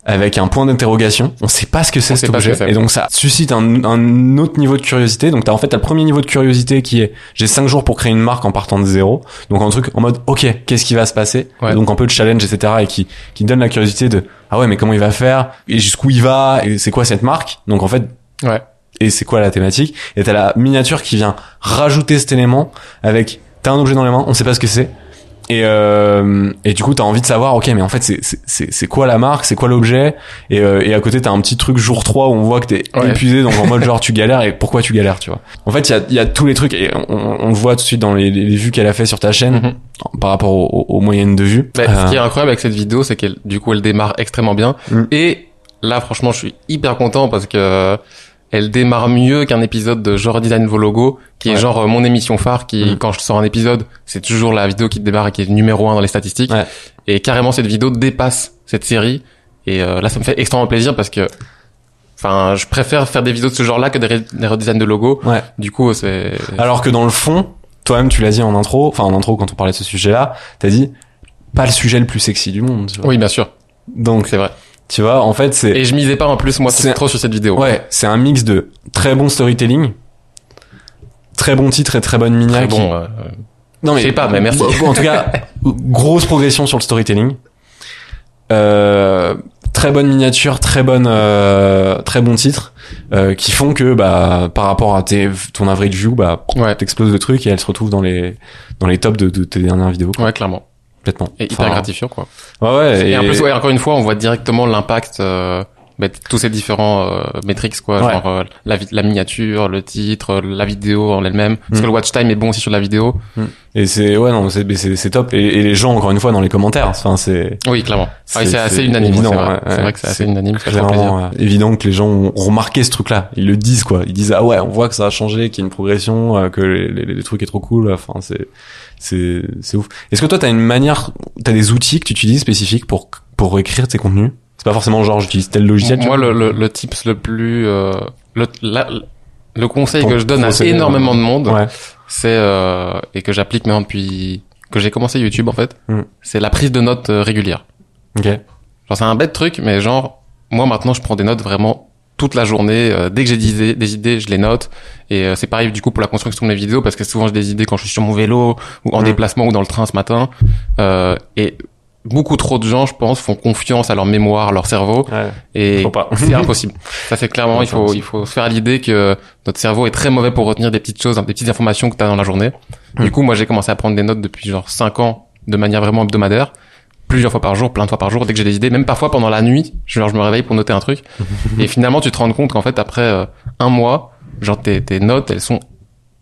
avec un point d'interrogation. On sait pas ce que c'est cet ce objet. que. Et donc ça suscite un, un autre niveau de curiosité. Donc t'as en fait t'as le premier niveau de curiosité qui est j'ai 5 jours pour créer une marque en partant de zéro. Donc un truc en mode ok qu'est-ce qui va se passer. Ouais. Donc un peu de challenge etc. Et qui qui donne la curiosité de ah ouais mais comment il va faire et jusqu'où il va et c'est quoi cette marque? Donc en fait Ouais. et c'est quoi la thématique? Et t'as la miniature qui vient rajouter cet élément avec t'as un objet dans les mains on sait pas ce que c'est. Et, euh, et du coup, t'as envie de savoir, ok, mais en fait, c'est- c'est c'est- c'est quoi la marque, c'est quoi l'objet? Et, euh, et à côté, t'as un petit truc jour 3 où on voit que t'es Ouais. épuisé, donc en mode genre tu galères et pourquoi tu galères, tu vois? En fait, il y a, il y a tous les trucs et on, on le voit tout de suite dans les, les vues qu'elle a fait sur ta chaîne Mhm. par rapport aux, aux- aux moyennes de vues. Bah, Euh, Ce qui est incroyable avec cette vidéo, c'est qu'elle, du coup, elle démarre extrêmement bien. Mm. Et là, franchement, je suis hyper content parce que euh, elle démarre mieux qu'un épisode de genre design vos logos, qui est genre euh, mon émission phare, qui, Mm. quand je sors un épisode, c'est toujours la vidéo qui démarre et qui est numéro un dans les statistiques. Ouais. Et carrément, cette vidéo dépasse cette série. Et euh, là, ça me fait extrêmement plaisir parce que, enfin, je préfère faire des vidéos de ce genre-là que des, re- des redesigns de logos. Ouais. Du coup, c'est Alors que dans le fond, toi-même, tu l'as dit en intro, enfin en intro quand on parlait de ce sujet-là, t'as dit pas le sujet le plus sexy du monde. Tu vois. oui, bien sûr, Donc, c'est vrai. Tu vois, en fait, c'est Et je misais pas en plus moi C'est- trop sur cette vidéo. Ouais, c'est un mix de très bon storytelling, très bon titre et très bonne minia. Très bon. euh, Non Je sais pas, mais merci. En tout cas, grosse progression sur le storytelling. Euh, très bonne miniature, très bonne, euh, très bon titre, euh, qui font que bah par rapport à tes, ton average view, bah Ouais. t'exploses le truc et elle se retrouve dans les dans les tops de, de tes dernières vidéos Ouais, clairement. Complètement. Et hyper Enfin, gratifiant, quoi. Ouais ouais. Et, en plus, ouais, encore une fois, on voit directement l'impact euh, bah, tous ces différents euh, métriques, quoi. Ouais. Genre euh, la, la miniature, le titre, la vidéo en elle-même. Parce Mm. que le watch time est bon aussi sur la vidéo. Et c'est ouais non c'est c'est c'est top et, et les gens encore une fois dans les commentaires, enfin c'est Oui, clairement. C'est- Ouais, c'est assez c'est unanime. évident, C'est vrai, ouais, C'est vrai que c'est assez C'est unanime. Clairement euh, évident que les gens ont ont remarqué ce truc-là. Ils le disent quoi. Ils disent ah ouais, on voit que ça a changé, qu'il y a une progression, euh, que les, les, les trucs est trop cool. Enfin c'est c'est c'est ouf. Est-ce que toi t'as une manière, t'as des outils que tu utilises spécifiques pour pour écrire tes contenus? C'est pas forcément genre j'utilise tel logiciel. Moi, le, le, le tips le plus, euh, le, la- le conseil Ton que je donne à procédé, énormément de monde, Ouais. c'est euh, et que j'applique maintenant depuis que j'ai commencé YouTube en fait, Mm. c'est la prise de notes euh, régulière. Ok. Genre c'est un bête truc, mais genre moi maintenant je prends des notes vraiment toute la journée. euh, dès que j'ai des idées, des idées, je les note. Et euh, c'est pareil du coup pour la construction de mes vidéos parce que souvent j'ai des idées quand je suis sur mon vélo ou en Mm. déplacement ou dans le train ce matin. Euh, et beaucoup trop de gens, je pense, font confiance à leur mémoire, à leur cerveau. Ouais. Et c'est impossible. Ça c'est clairement, il faut, il faut se faire l'idée que notre cerveau est très mauvais pour retenir des petites choses, hein, des petites informations que tu as dans la journée. Du coup, moi j'ai commencé à prendre des notes depuis genre 5 ans de manière vraiment hebdomadaire, plusieurs fois par jour, plein de fois par jour, dès que j'ai des idées, même parfois pendant la nuit, genre je me réveille pour noter un truc. et finalement, tu te rends compte qu'en fait après euh, un mois, genre tes, tes notes, elles sont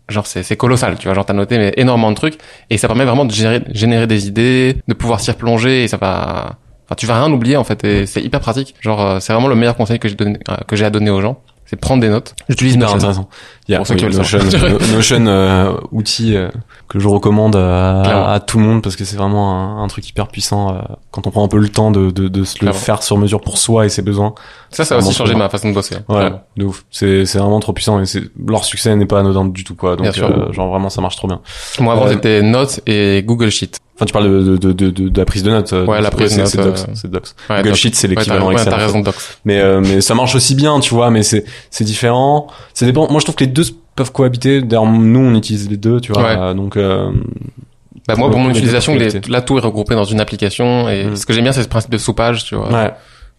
genre c'est c'est colossal, tu vois, genre t'as noté mais énormément de trucs. Et ça permet vraiment de gérer, générer des idées, de pouvoir s'y replonger et ça va Enfin, tu vas rien oublier en fait. Et c'est hyper pratique. Genre euh, c'est vraiment le meilleur conseil que j'ai donné euh, que j'ai à donner aux gens, c'est prendre des notes. J'utilise Notion. intéressant. Il y a oui, veulent Notion, euh, outil euh, que je recommande à, tout le monde parce que c'est vraiment un, un truc hyper puissant euh, quand on prend un peu le temps de, de, de se le faire sur mesure pour soi et ses besoins. Ça ça a aussi changé ma façon de bosser. Ouais, Vraiment. de ouf. C'est c'est vraiment trop puissant et c'est leur succès n'est pas anodin du tout quoi. Bien Donc sûr. euh, genre vraiment ça marche trop bien. Moi avant Euh, c'était Notes et Google Sheet. Enfin tu parles de de de, de, de la prise de notes. euh, Ouais, la prise de notes, C'est Docs. euh, C'est Docs. Ouais, Google Docs. Sheet c'est l'équivalent ouais, Excel. raison Docs. Mais euh, mais ça marche aussi bien, tu vois. Mais c'est c'est différent. Ça dépend. Moi je trouve que les deux peuvent cohabiter. D'ailleurs nous on utilise les deux, tu vois. Ouais. Donc euh, Bah moi pour mon utilisation, les- là tout est regroupé dans une application et Mm. ce que j'aime bien c'est ce principe de soupage, tu vois, ouais.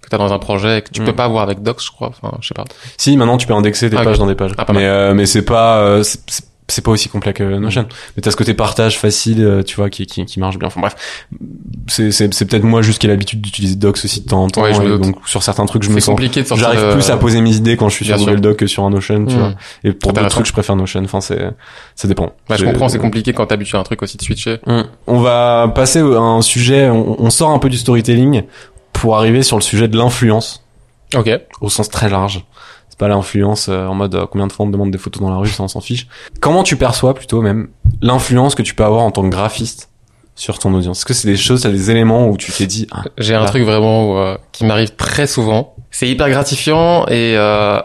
que t'as dans un projet et que tu Mm. peux pas avoir avec Docs, je crois. Enfin, je sais pas. Si maintenant tu peux indexer des Ah, pages dans des pages. Ah, mais euh, mais c'est pas euh, c'est- c'est pas aussi complet que Notion. Mais t'as ce côté partage facile, euh, tu vois, qui qui, qui marche bien. Enfin bref, c'est c'est c'est peut-être moi juste qui ai l'habitude d'utiliser Docs aussi de temps en temps. Ouais, je me donc sur certains trucs je me C'est sens compliqué de sortir. J'arrive de- plus à poser mes idées quand je suis Bien sur. Google Doc que sur un Notion, tu Mm. vois. Et pour d'autres trucs, je préfère Notion. Enfin, c'est, ça dépend. Bah, je comprends, c'est compliqué quand t'habitues à un truc aussi de switcher. Mm. On va passer à un sujet, on, on sort un peu du storytelling pour arriver sur le sujet de l'influence Ok. au sens très large. C'est pas l'influence euh, en mode euh, combien de fois on me demande des photos dans la rue, ça on s'en fiche. Comment tu perçois plutôt même l'influence que tu peux avoir en tant que graphiste sur ton audience? Est-ce que c'est des choses, t'as des éléments où tu t'es dit ah, J'ai un Là. truc vraiment euh, qui m'arrive très souvent. C'est hyper gratifiant et euh,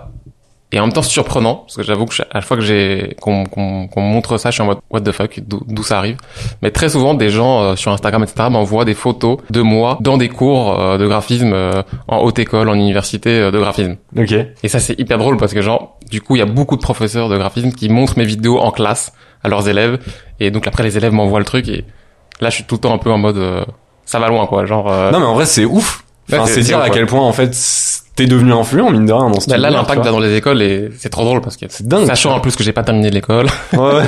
et en même temps surprenant parce que j'avoue que à chaque fois que j'ai qu'on qu'on qu'on me montre ça, je suis en mode what the fuck, d'où d'où ça arrive? Mais très souvent, des gens euh, sur Instagram etc m'envoient des photos de moi dans des cours euh, de graphisme euh, en haute école, en université euh, de graphisme. ok, Et ça c'est hyper drôle parce que genre du coup il y a beaucoup de professeurs de graphisme qui montrent mes vidéos en classe à leurs élèves et donc après les élèves m'envoient le truc et là je suis tout le temps un peu en mode euh, ça va loin quoi genre euh, non mais en vrai c'est ouf. Enfin, Ouais, c'est dire à quel point en fait t'es devenu influent mine de rien dans ce Bah, là, l'impact dans les écoles et c'est trop drôle parce que C'est dingue, sachant en plus que j'ai pas terminé l'école. Ouais.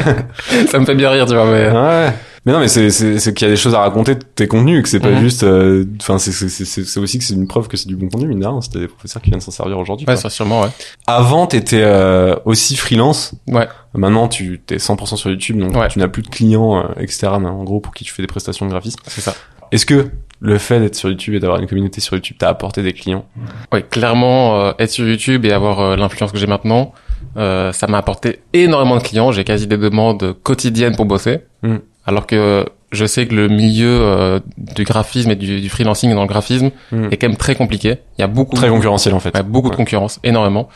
ça me fait bien rire, tu vois. Mais Ouais. Mais non, mais c'est c'est qu'il y a des choses à raconter de tes contenus, que c'est pas Mhm. juste. euh, Enfin, c'est c'est c'est c'est aussi que c'est une preuve que c'est du bon contenu, mine de rien. C'était des professeurs qui viennent s'en servir aujourd'hui. ouais, ça sûrement, ouais. Avant, t'étais euh, aussi freelance. Ouais. Maintenant, tu t'es 100% sur YouTube, donc Ouais. tu n'as plus de clients euh, externes, en gros, pour qui tu fais des prestations de graphisme. C'est ça. Est-ce que le fait d'être sur YouTube et d'avoir une communauté sur YouTube t'a apporté des clients Ouais, clairement, euh, être sur YouTube et avoir euh, l'influence que j'ai maintenant, euh, ça m'a apporté énormément de clients. J'ai quasi des demandes quotidiennes pour bosser. Mm. Alors que je sais que le milieu euh, du graphisme et du, du freelancing dans le graphisme Mm. est quand même très compliqué. Il y a beaucoup Très concurrentiel, en fait. Ouais, beaucoup de concurrence, énormément.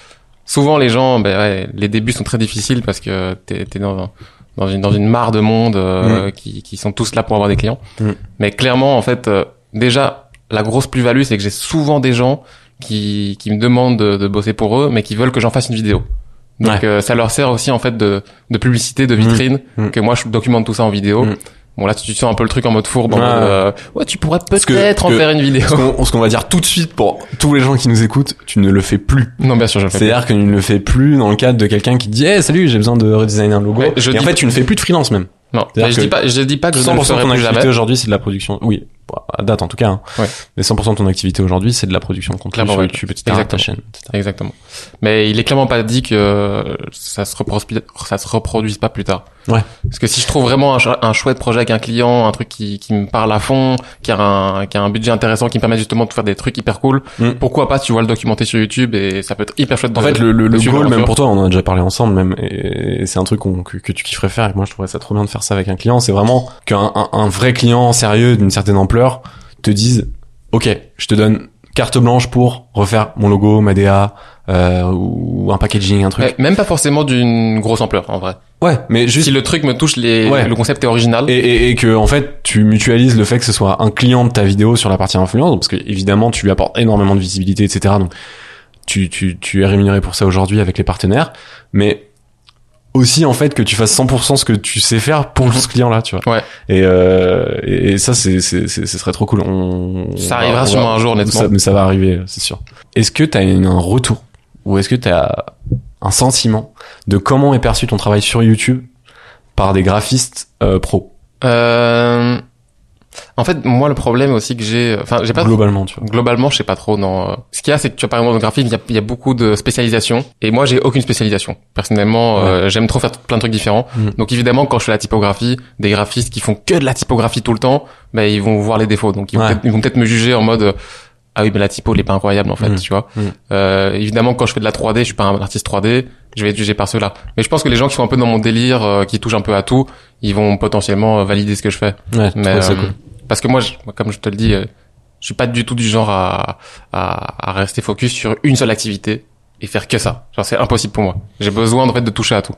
Souvent, les gens, ben ouais, les débuts sont très difficiles parce que t'es es dans, dans une dans une mare de monde euh, qui, qui sont tous là pour avoir des clients. Mm. Mais clairement, en fait, euh, déjà, la grosse plus-value, c'est que j'ai souvent des gens qui qui me demandent de, de bosser pour eux, mais qui veulent que j'en fasse une vidéo. Donc, Ouais. euh, ça leur sert aussi en fait de de publicité, de vitrine, Mm. que moi je documente tout ça en vidéo. Bon là, tu sens un peu le truc en mode fourbe, mode, euh, ouais, tu pourrais peut-être en que- faire une vidéo. Ce qu'on va dire tout de suite pour tous les gens qui nous écoutent, tu ne le fais plus. Non, bien sûr, je le fais. C'est-à-dire que tu ne le fais plus dans le cadre de quelqu'un qui te dit hey, salut, j'ai besoin de redesigner un logo. Ouais, je et en fait, tu ne fais plus de freelance même. Non, mais je dis pas, je dis pas que je ne le 100% de ton activité aujourd'hui, c'est de la production. Oui, à date en tout cas. hein. Ouais. Mais 100% de ton activité aujourd'hui, c'est de la production de contenu Clairement, sur. YouTube, etc. Exactement. Ta chaîne, etc. Exactement. Mais il est clairement pas dit que ça se reproduise, ça se reproduise pas plus tard. Ouais. Parce que si je trouve vraiment un, ch- un chouette projet avec un client, un truc qui, qui me parle à fond, qui a un, qui a un budget intéressant, qui me permet justement de faire des trucs hyper cool, Mm. pourquoi pas tu vois le documenter sur YouTube et ça peut être hyper chouette. En de- fait, le, le, le goal, même pour toi, on en a déjà parlé ensemble, même, et, c'est un truc qu'on- que, que tu kifferais faire, et moi je trouverais ça trop bien de faire ça avec un client, c'est vraiment qu'un un, un vrai client sérieux d'une certaine ampleur te dise, ok, je te donne carte blanche pour refaire mon logo, ma DA, euh, ou un packaging, un truc. Même pas forcément d'une grosse ampleur en vrai. Ouais, mais juste Si le truc me touche, les, Ouais. le concept est original. et, et, et que en fait tu mutualises le fait que ce soit un client de ta vidéo sur la partie influence parce que évidemment tu lui apportes énormément de visibilité etc donc tu, tu, tu es rémunéré pour ça aujourd'hui avec les partenaires mais aussi en fait que tu fasses 100% ce que tu sais faire pour ce client là tu vois Ouais. et, euh, et, et ça c'est c'est c'est- ce serait trop cool on Ça on arrivera va- sûrement un jour, honnêtement. ça, mais ça va arriver c'est sûr est-ce que tu as un retour ou est-ce que tu as un sentiment de comment est perçu ton travail sur YouTube par des graphistes euh, pro? Euh, en fait, moi, le problème aussi que j'ai, enfin, j'ai pas globalement tu vois Globalement, je sais pas trop. Non. Ce qu'il y a, c'est que tu vois, par exemple, dans le graphisme, il y a, il y a beaucoup de spécialisation. Et moi, j'ai aucune spécialisation. Personnellement, euh, j'aime trop faire plein de trucs différents. Mhm. Donc, évidemment, quand je fais la typographie, des graphistes qui font que de la typographie tout le temps, ben, ils vont voir les défauts. Donc, ils vont Ouais. peut-être me juger en mode, ah oui, mais la typo, elle est pas incroyable, en fait, Mhm. tu vois. Mhm. Euh, évidemment, quand je fais de la 3D, je suis pas un artiste 3D, je vais être jugé par ceux-là. Mais je pense que les gens qui sont un peu dans mon délire, euh, qui touchent un peu à tout, ils vont potentiellement euh, valider ce que je fais. Ouais, Mais euh, cool. parce que moi, je- comme je te le dis, euh, je suis pas du tout du genre à, à, à rester focus sur une seule activité et faire que ça. Genre c'est impossible pour moi. J'ai besoin en fait de toucher à tout.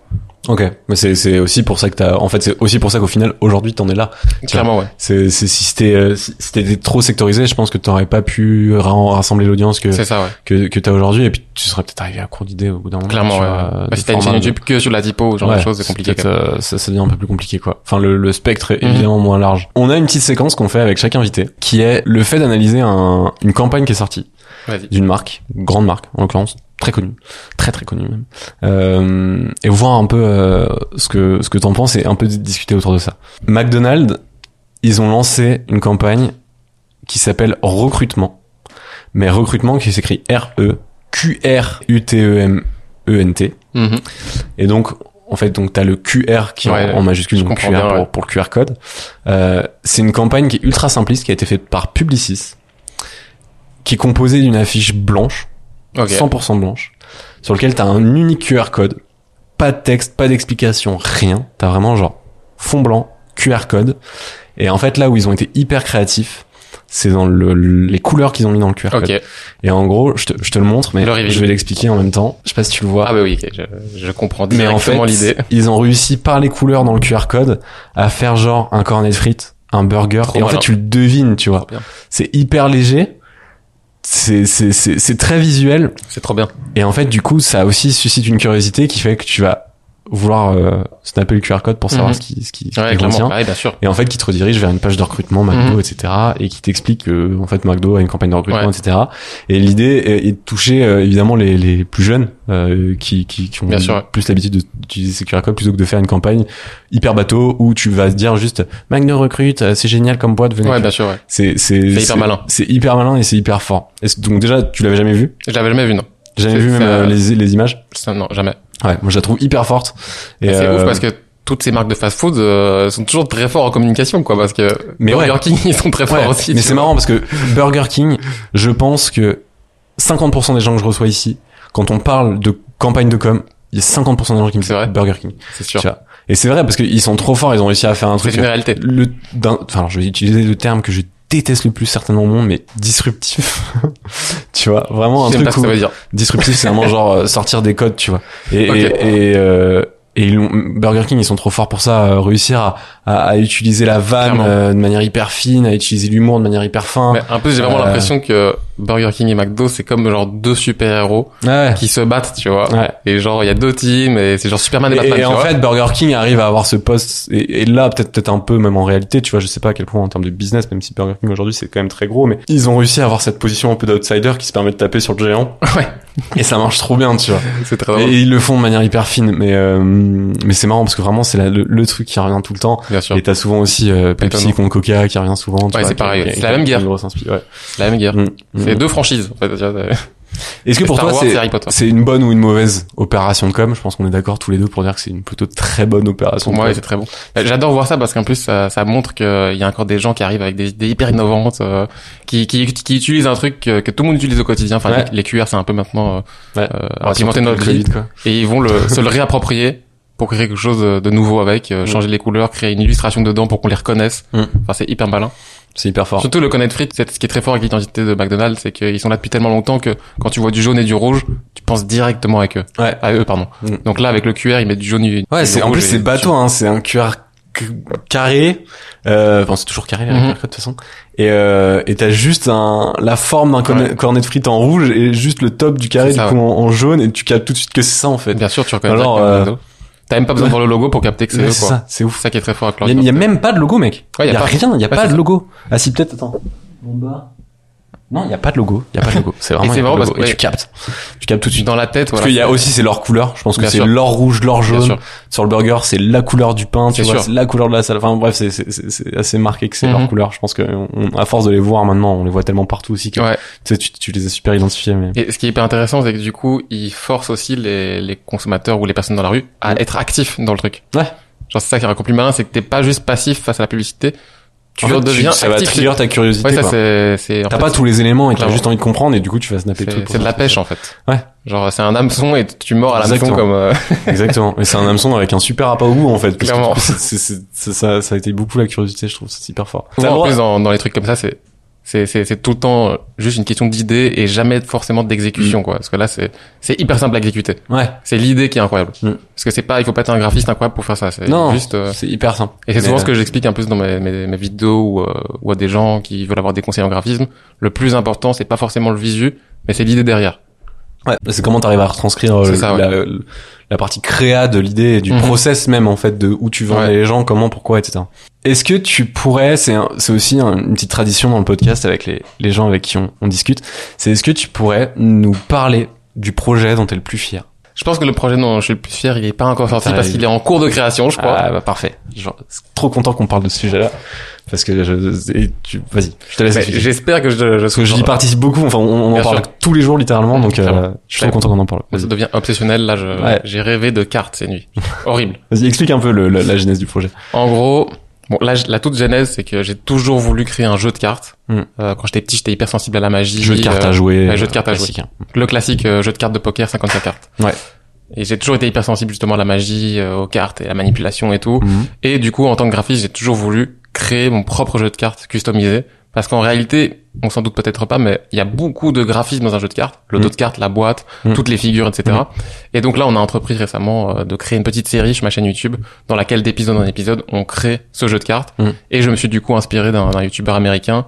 Ok, mais c'est c'est aussi pour ça que t'as en fait c'est aussi pour ça qu'au final aujourd'hui t'en es là. Clairement ouais. C'est c'est si c'était euh, si t'étais trop sectorisé, je pense que t'aurais pas pu ra- rassembler l'audience que C'est ça ouais. que que t'as aujourd'hui et puis tu serais peut-être arrivé à court d'idées au bout d'un moment. Clairement ouais. vois, Bah, si t'as une chaîne YouTube que sur la typo, ce genre Ouais, de choses, c'est compliqué. euh, ça, ça devient un peu plus compliqué quoi. Enfin le, le spectre est Mhm. évidemment moins large. On a une petite séquence qu'on fait avec chaque invité, qui est le fait d'analyser un, une campagne qui est sortie d'une marque, grande marque en l'occurrence, très connue, très très connue même, euh, et voir un peu euh, ce que ce que t'en penses et un peu discuter autour de ça. McDonald's, ils ont lancé une campagne qui s'appelle recrutement, mais recrutement qui s'écrit R E Q R U T E M E N T. Mhm. Et donc, en fait, donc t'as le QR qui est en, en majuscule, donc QR bien, pour, pour le QR code. Euh, c'est une campagne qui est ultra simpliste, qui a été faite par Publicis, qui est composée d'une affiche blanche Ok. 100% blanche, sur lequel t'as un unique QR code, pas de texte, pas d'explication, rien. T'as vraiment genre fond blanc, QR code. Et en fait, là où ils ont été hyper créatifs, c'est dans le, les couleurs qu'ils ont mis dans le QR code. Et en gros, je te, je te le montre, mais Le je vais l'expliquer en même temps. Je sais pas si tu le vois. Ah bah oui, je, je comprends mais en fait, l'idée. ils ont réussi par les couleurs dans le QR code à faire genre un cornet de frites, un burger. Trop et en malin. fait, tu le devines, tu vois. C'est hyper léger. C'est, c'est, c'est, c'est très visuel. C'est trop bien. Et en fait, du coup, ça aussi suscite une curiosité qui fait que tu vas vouloir euh, snapper le QR code pour savoir Mhm. ce qui, ce qui, ce Ouais, qui contient. clairement. Ouais, bien sûr. Et en fait, qui te redirige vers une page de recrutement, McDo, Mhm. etc. Et qui t'explique que, en fait, McDo a une campagne de recrutement, Ouais. etc. Et l'idée est est de toucher, euh, évidemment, les, les plus jeunes, euh, qui, qui, qui ont Bien sûr, ouais. plus l'habitude de- d'utiliser ces QR codes plutôt que de faire une campagne hyper bateau où tu vas dire juste, McDo recrute, euh, c'est génial comme boîte, venez. Ouais, bien sûr, ouais. C'est, c'est, hyper malin. C'est hyper malin et c'est hyper fort. Donc déjà, tu l'avais jamais vu? Je l'avais jamais vu, non. Jamais C'est- vu même c'est, euh, les, les images? Ça, non, jamais. Ouais, moi je la trouve hyper forte. Et, Et c'est euh, ouf parce que toutes ces marques de fast-food euh, sont toujours très forts en communication, quoi, parce que Mais Burger ouais. King, ils sont très forts Ouais, aussi. mais c'est marrant parce que Burger King, je pense que 50% des gens que je reçois ici, quand on parle de campagne de com, il y a 50% des gens qui me C'est disent Burger King. C'est sûr. Et c'est vrai parce qu'ils sont trop forts, ils ont réussi à faire un C'est truc. une réalité. Le, enfin, je vais utiliser le terme que je déteste le plus certainement au monde, mais disruptif. tu vois, vraiment un truc pas ce que où ça veut dire. disruptif, c'est vraiment genre euh, sortir des codes, tu vois. Et, et, et, euh, et ils Burger King, ils sont trop forts pour ça, euh, réussir à, à, à utiliser la vanne euh, de manière hyper fine, à utiliser l'humour de manière hyper fin. Mais un peu, j'ai vraiment Euh, l'impression que Burger King et McDo, c'est comme genre deux super-héros Ouais. qui se battent, tu vois. Ouais. Et genre, il y a deux teams et c'est genre Superman et, Et, Batman, et tu en vois. fait, Burger King arrive à avoir ce poste, et, et là, peut-être peut-être un peu même en réalité, tu vois, je sais pas à quel point en termes de business, même si Burger King aujourd'hui c'est quand même très gros, mais ils ont réussi à avoir cette position un peu d'outsider qui se permet de taper sur le géant, Ouais. et ça marche trop bien, tu vois. C'est très Et, drôle. ils le font de manière hyper fine, mais euh, mais c'est marrant parce que vraiment c'est la- le, le truc qui revient tout le temps. Bien sûr. Et t'as souvent aussi euh, Pepsi contre Coca qui revient souvent. tu Ouais, c'est pareil, c'est la a- même guerre. la même guerre. Mm, C'est mm. deux franchises, en fait. c'est- Est-ce que pour Star toi c'est une bonne ou une mauvaise opération de com? Je pense qu'on est d'accord tous les deux pour dire que c'est une plutôt très bonne opération. Pour moi, c'est très bon. Euh, J'adore voir ça parce qu'en plus, ça, ça montre qu'il y a encore des gens qui arrivent avec des idées hyper innovantes, euh, qui, qui, qui utilisent un truc que, que tout le monde utilise au quotidien. Enfin, Ouais. les, les QR, c'est un peu maintenant euh, Ouais. euh, implémenté dans notre vie. Et ils vont le, se le réapproprier pour créer quelque chose de nouveau avec, euh, changer les couleurs, créer une illustration dedans pour qu'on les reconnaisse. Mm. Enfin, c'est hyper malin. C'est hyper fort. Surtout le connaître frites, c'est ce qui est très fort avec l'identité de McDonald's, c'est qu'ils sont là depuis tellement longtemps que quand tu vois du jaune et du rouge, tu penses directement avec eux. Ouais. À eux, pardon. Mm. Donc là, avec le QR, ils mettent du jaune et du Ouais, c'est en plus c'est bateau, hein. C'est un QR carré. Euh, enfin, c'est toujours carré Mhm. Codes, de toute façon. Et euh, et t'as juste un la forme d'un cornet, Ouais. cornet de frites en rouge et juste le top du carré du coup en, en jaune et tu captes tout de suite que c'est ça en fait. Bien sûr, tu reconnais Alors. T'as même pas besoin de voir le logo pour capter que c'est eux, c'est quoi. ça, c'est ouf. C'est ça qui est très fort avec leur Il y, a- il y a identité. même pas de logo, mec. Ouais, il y a, rien, il y a pas de ça. logo. Ah si, peut-être, attends. En bas. Non, il y a pas de logo. Il y a pas de logo. C'est vraiment. c'est logo. parce que, ouais. tu captes. Tu captes tout de suite. Dans la tête, Parce voilà. qu'il y a aussi c'est leur couleur. Je pense que Bien c'est sûr. l'or rouge, l'or jaune. Sur le burger, c'est la couleur du pain. Tu C'est vois, sûr. c'est la couleur de la salle. Enfin bref, c'est c'est c'est- c'est assez marqué que c'est leur Mhm. couleur. Je pense que on- à force de les voir maintenant, on les voit tellement partout aussi que Ouais. tu, sais, tu, tu les as super identifiés. Mais Et ce qui est hyper intéressant, c'est que du coup, ils forcent aussi les, les consommateurs ou les personnes dans la rue à être actifs dans le truc. Ouais. Genre, c'est ça qui est encore plus malin, c'est que t'es pas juste passif face à la publicité. Tu redeviens ça va trigger ta curiosité. Ouais, ça c'est, T'as pas tous les éléments et t'as juste envie de comprendre et du coup tu vas snapper tout. c'est, de la pêche, en fait. Ouais. Genre, c'est un hameçon et tu mords à l'hameçon comme, euh, Exactement. Mais c'est un hameçon avec un super appât au bout en fait. Clairement. c'est- ça, ça a été beaucoup la curiosité, je trouve. C'est hyper fort. Le en plus, dans, dans les trucs comme ça, c'est, c'est, c'est, c'est tout le temps euh, juste une question d'idée et jamais forcément Mm. d'exécution, quoi. Parce que là, c'est, c'est hyper simple à exécuter. Ouais. C'est l'idée qui est incroyable. Mm. Parce que c'est pas, il faut pas être un graphiste incroyable pour faire ça. C'est Non. juste, euh, C'est hyper simple. Et c'est Mais, souvent euh, ce que j'explique un peu dans mes, mes, mes vidéos ou, euh, ou à des gens qui veulent avoir des conseils en graphisme. Le plus important, c'est pas forcément le visu, mais c'est l'idée derrière. Ouais, c'est comment t'arrives à retranscrire euh, C'est ça, ouais. la, la partie créa de l'idée, et du Mhm. process même en fait, de où tu vends Ouais. les gens, comment, pourquoi, etc. Est-ce que tu pourrais, c'est c'est aussi un- une petite tradition dans le podcast avec les, les gens avec qui on, on discute, c'est est-ce que tu pourrais nous parler du projet dont t'es le plus fier? Je pense que le projet dont je suis le plus fier, il est pas encore sorti Ça, parce il- qu'il est en cours de création, je crois. Ah bah parfait. Genre, c'est trop content qu'on parle de ce sujet-là parce que je, et tu, vas-y, je te laisse. Mais expliquer. J'espère que je, je Parce que j'y participe beaucoup. Enfin, on, on en parle sûr. tous les jours littéralement, donc euh, je suis trop content qu'on en parle. Ça devient obsessionnel. Là, je- Ouais. j'ai rêvé de cartes ces nuits. Horrible. Vas-y, explique un peu le, la, la genèse du projet. En gros, Bon, là, la toute genèse, c'est que j'ai toujours voulu créer un jeu de cartes. Hmm. Euh, quand j'étais petit, j'étais hyper sensible à la magie. Jeu de cartes euh, à jouer. ouais, jeu de cartes à jouer. classique, hein. Le classique euh, jeu de cartes de poker, 54 cartes. Ouais. Et j'ai toujours été hyper sensible justement à la magie, euh, aux cartes et à la manipulation et tout. Mhm. Et du coup, en tant que graphiste, j'ai toujours voulu créer mon propre jeu de cartes customisé. Parce qu'en réalité, on s'en doute peut-être pas, mais il y a beaucoup de graphisme dans un jeu de cartes. Le dos Mm. de cartes, la boîte, Mm. toutes les figures, etc. Et donc là, on a entrepris récemment euh, de créer une petite série sur ma chaîne YouTube dans laquelle d'épisode en épisode, on crée ce jeu de cartes. Mm. Et je me suis du coup inspiré d'un d'un YouTuber américain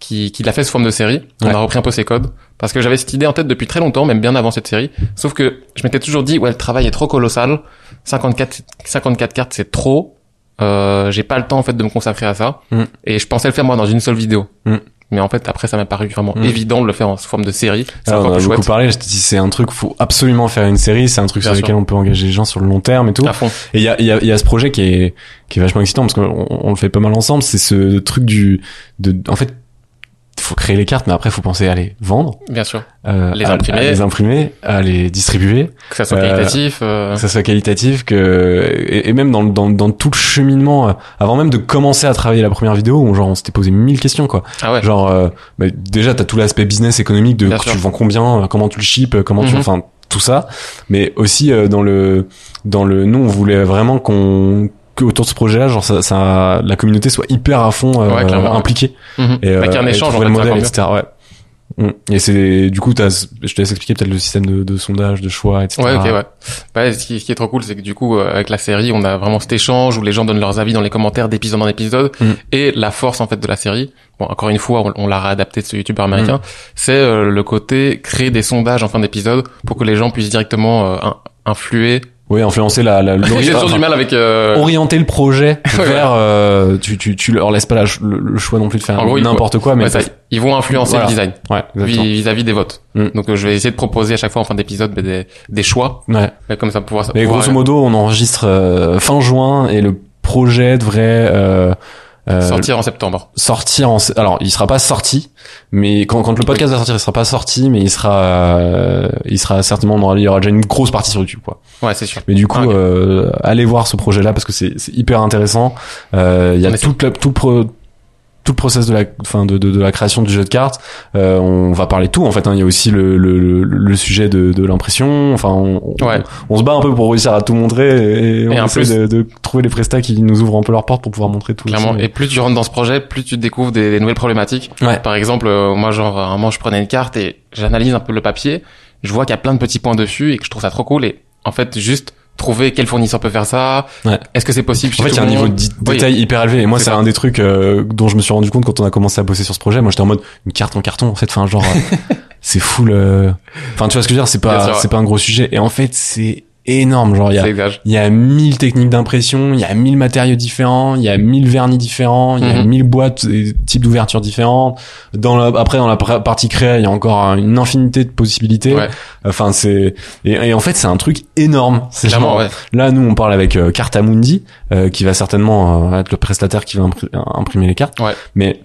qui, qui l'a fait sous forme de série. On Ouais. a repris un peu ses codes. Parce que j'avais cette idée en tête depuis très longtemps, même bien avant cette série. Sauf que je m'étais toujours dit, ouais, le travail est trop colossal. 54, 54 cartes, c'est trop. Euh, j'ai pas le temps, en fait, de me consacrer à ça. Mm. Et je pensais le faire, moi, dans une seule vidéo. Mm. Mais en fait, après, ça m'a paru vraiment Mm. évident de le faire en forme de série. C'est Alors, on encore a plus beaucoup chouette. parlé, je te dis c'est un truc, faut absolument faire une série, c'est un truc Bien sur sûr. lequel on peut engager les gens sur le long terme et tout. À fond. Et il y a, il y, a, il y a ce projet qui est, qui est vachement excitant parce qu'on on le fait pas mal ensemble, c'est ce truc du, de, en fait, faut créer les cartes, mais après faut penser à les vendre, Bien sûr. euh, Les imprimer. à les imprimer, à les distribuer, Que ça soit Euh, qualitatif. euh, que ça soit qualitatif, que et, et même dans, le- dans, dans tout le cheminement, euh, avant même de commencer à travailler la première vidéo, où genre on s'était posé mille questions quoi. Ah ouais. Genre, euh, bah, déjà, t'as tout l'aspect business économique de tu vends combien, euh, comment tu le ships, comment tu, Mhm. enfin, tout ça. Mais aussi euh, dans le, dans le, nous, on voulait vraiment qu'on, autour de ce projet-là, genre, ça, ça, la communauté soit hyper à fond euh, Ouais, impliquée. Mhm. Et, Bah, qu'il y ait un échange, en fait, le c'est modèle, etc. Ouais. Mm. Et c'est, du coup, t'as, je te laisse expliquer peut-être le système de, de sondage, de choix, etc. Ouais, ok, ouais. Ouais, ce qui, ce qui est trop cool, c'est que du coup, euh, avec la série, on a vraiment cet échange où les gens donnent leurs avis dans les commentaires d'épisode en épisode. Mm. Et la force, en fait, de la série, bon, encore une fois, on, on l'a réadapté de ce youtubeur américain, Mm. c'est euh, le côté créer des sondages en fin d'épisode pour que les gens puissent directement euh, in- influer. Oui, influencer la, la, J'ai toujours du mal avec... euh, orienter le projet vers, euh, tu, tu, tu leur laisses pas la le, le choix non plus de faire n'importe quoi, mais ouais, ça, ils vont influencer Voilà. le design ouais, vis- vis-à-vis des votes. Mm. Donc, euh, je vais essayer de proposer à chaque fois en fin d'épisode bah, des, des choix, Ouais. mais comme ça pouvoir... Mais pouvoir- grosso modo, on enregistre euh, fin juin et le projet devrait euh, sortir en septembre. sortir en alors il sera pas sorti mais quand, quand le podcast va sortir il sera pas sorti mais il sera euh, il sera certainement aura- il y aura déjà une grosse partie sur YouTube quoi Ouais, c'est sûr. mais du coup Ah, euh, allez voir ce projet là parce que c'est hyper intéressant euh, il y a On est tout tout le process de la fin de, de, de la création du jeu de cartes euh, on va parler de tout en fait hein. il y a aussi le, le, le, sujet de, de l'impression enfin on, on- Ouais. on se bat un peu pour réussir à tout montrer et, on essaie plus- de, de trouver les prestats qui nous ouvrent un peu leurs portes pour pouvoir montrer tout Clairement. aussi. Et plus tu rentres dans ce projet, plus tu découvres des, des nouvelles problématiques. Ouais. Par exemple, euh, moi, genre, un moment, je prenais une carte et j'analyse un peu le papier. Je vois qu'il y a plein de petits points dessus et que je trouve ça trop cool. Et en fait, juste trouver quel fournisseur peut faire ça. Ouais. Est-ce que c'est possible En fait, il y a un niveau de Oui. détail hyper élevé. Et moi, C'est un des trucs euh, dont je me suis rendu compte quand on a commencé à bosser sur ce projet. Moi, j'étais en mode une carte en carton. En fait, enfin, genre, c'est full. euh, Enfin, tu vois ce que je veux dire? C'est pas, c'est pas un gros sujet. Et en fait, c'est énorme. Genre, il y y a mille techniques d'impression, il y a mille matériaux différents, il y a mille vernis différents, il y a Mhm. mille boîtes et types d'ouverture différentes. Dans la, après, dans la partie créa, il y a encore une infinité de possibilités. Ouais. Enfin, c'est et, et en fait, c'est un truc énorme. C'est Clairement, genre- ouais. Là, nous, on parle avec euh, Cartamundi, euh, qui va certainement euh, être le prestataire qui va impri- imprimer les cartes. Ouais. Mais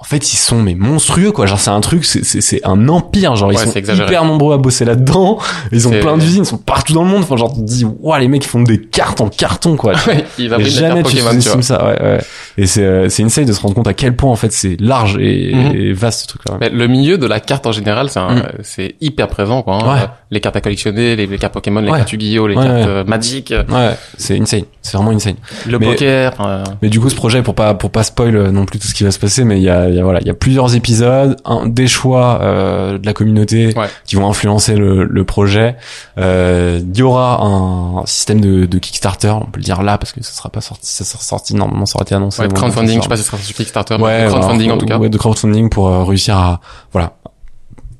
en fait, ils sont mais monstrueux, quoi. Genre, c'est un truc, c'est- un empire. Genre, ils Ouais, sont c'est exagéré. hyper nombreux à bosser là-dedans. Ils ont plein d'usines, ils sont partout dans le monde. Enfin, genre, tu te dis, waouh, les mecs, ils font des cartes en carton, quoi. Ouais, Ils Et jamais tu Pokémon, tu ça, ouais, ouais. Et c'est, euh, c'est insane de se rendre compte à quel point, en fait, c'est large et, Mhm. et vaste, ce truc-là. Mais le milieu de la carte en général, c'est Mm. c'est hyper présent, quoi. hein. Ouais. Euh, Les cartes à collectionner, les, les cartes Pokémon, les Ouais. cartes Yu-Gi-Oh, les Ouais, cartes ouais. euh, Magic, euh, Ouais, c'est insane. C'est vraiment insane. le Mais- poker. enfin, Mais du coup, ce projet, pour pas pour pas spoil euh, non plus tout ce qui va se passer, mais il y a, il y a voilà, il y a plusieurs épisodes, un, des choix euh, de la communauté Ouais. qui vont influencer le, le projet. Euh, Il y aura un système de, de Kickstarter, on peut le dire là parce que ça sera pas sorti, ça sera sorti normalement, ça aura été annoncé. Ouais, de ça crowdfunding, je sais pas si ce sera sur Kickstarter, mais Ouais, de crowdfunding alors, en tout cas. Ouais, de crowdfunding pour euh, réussir à voilà.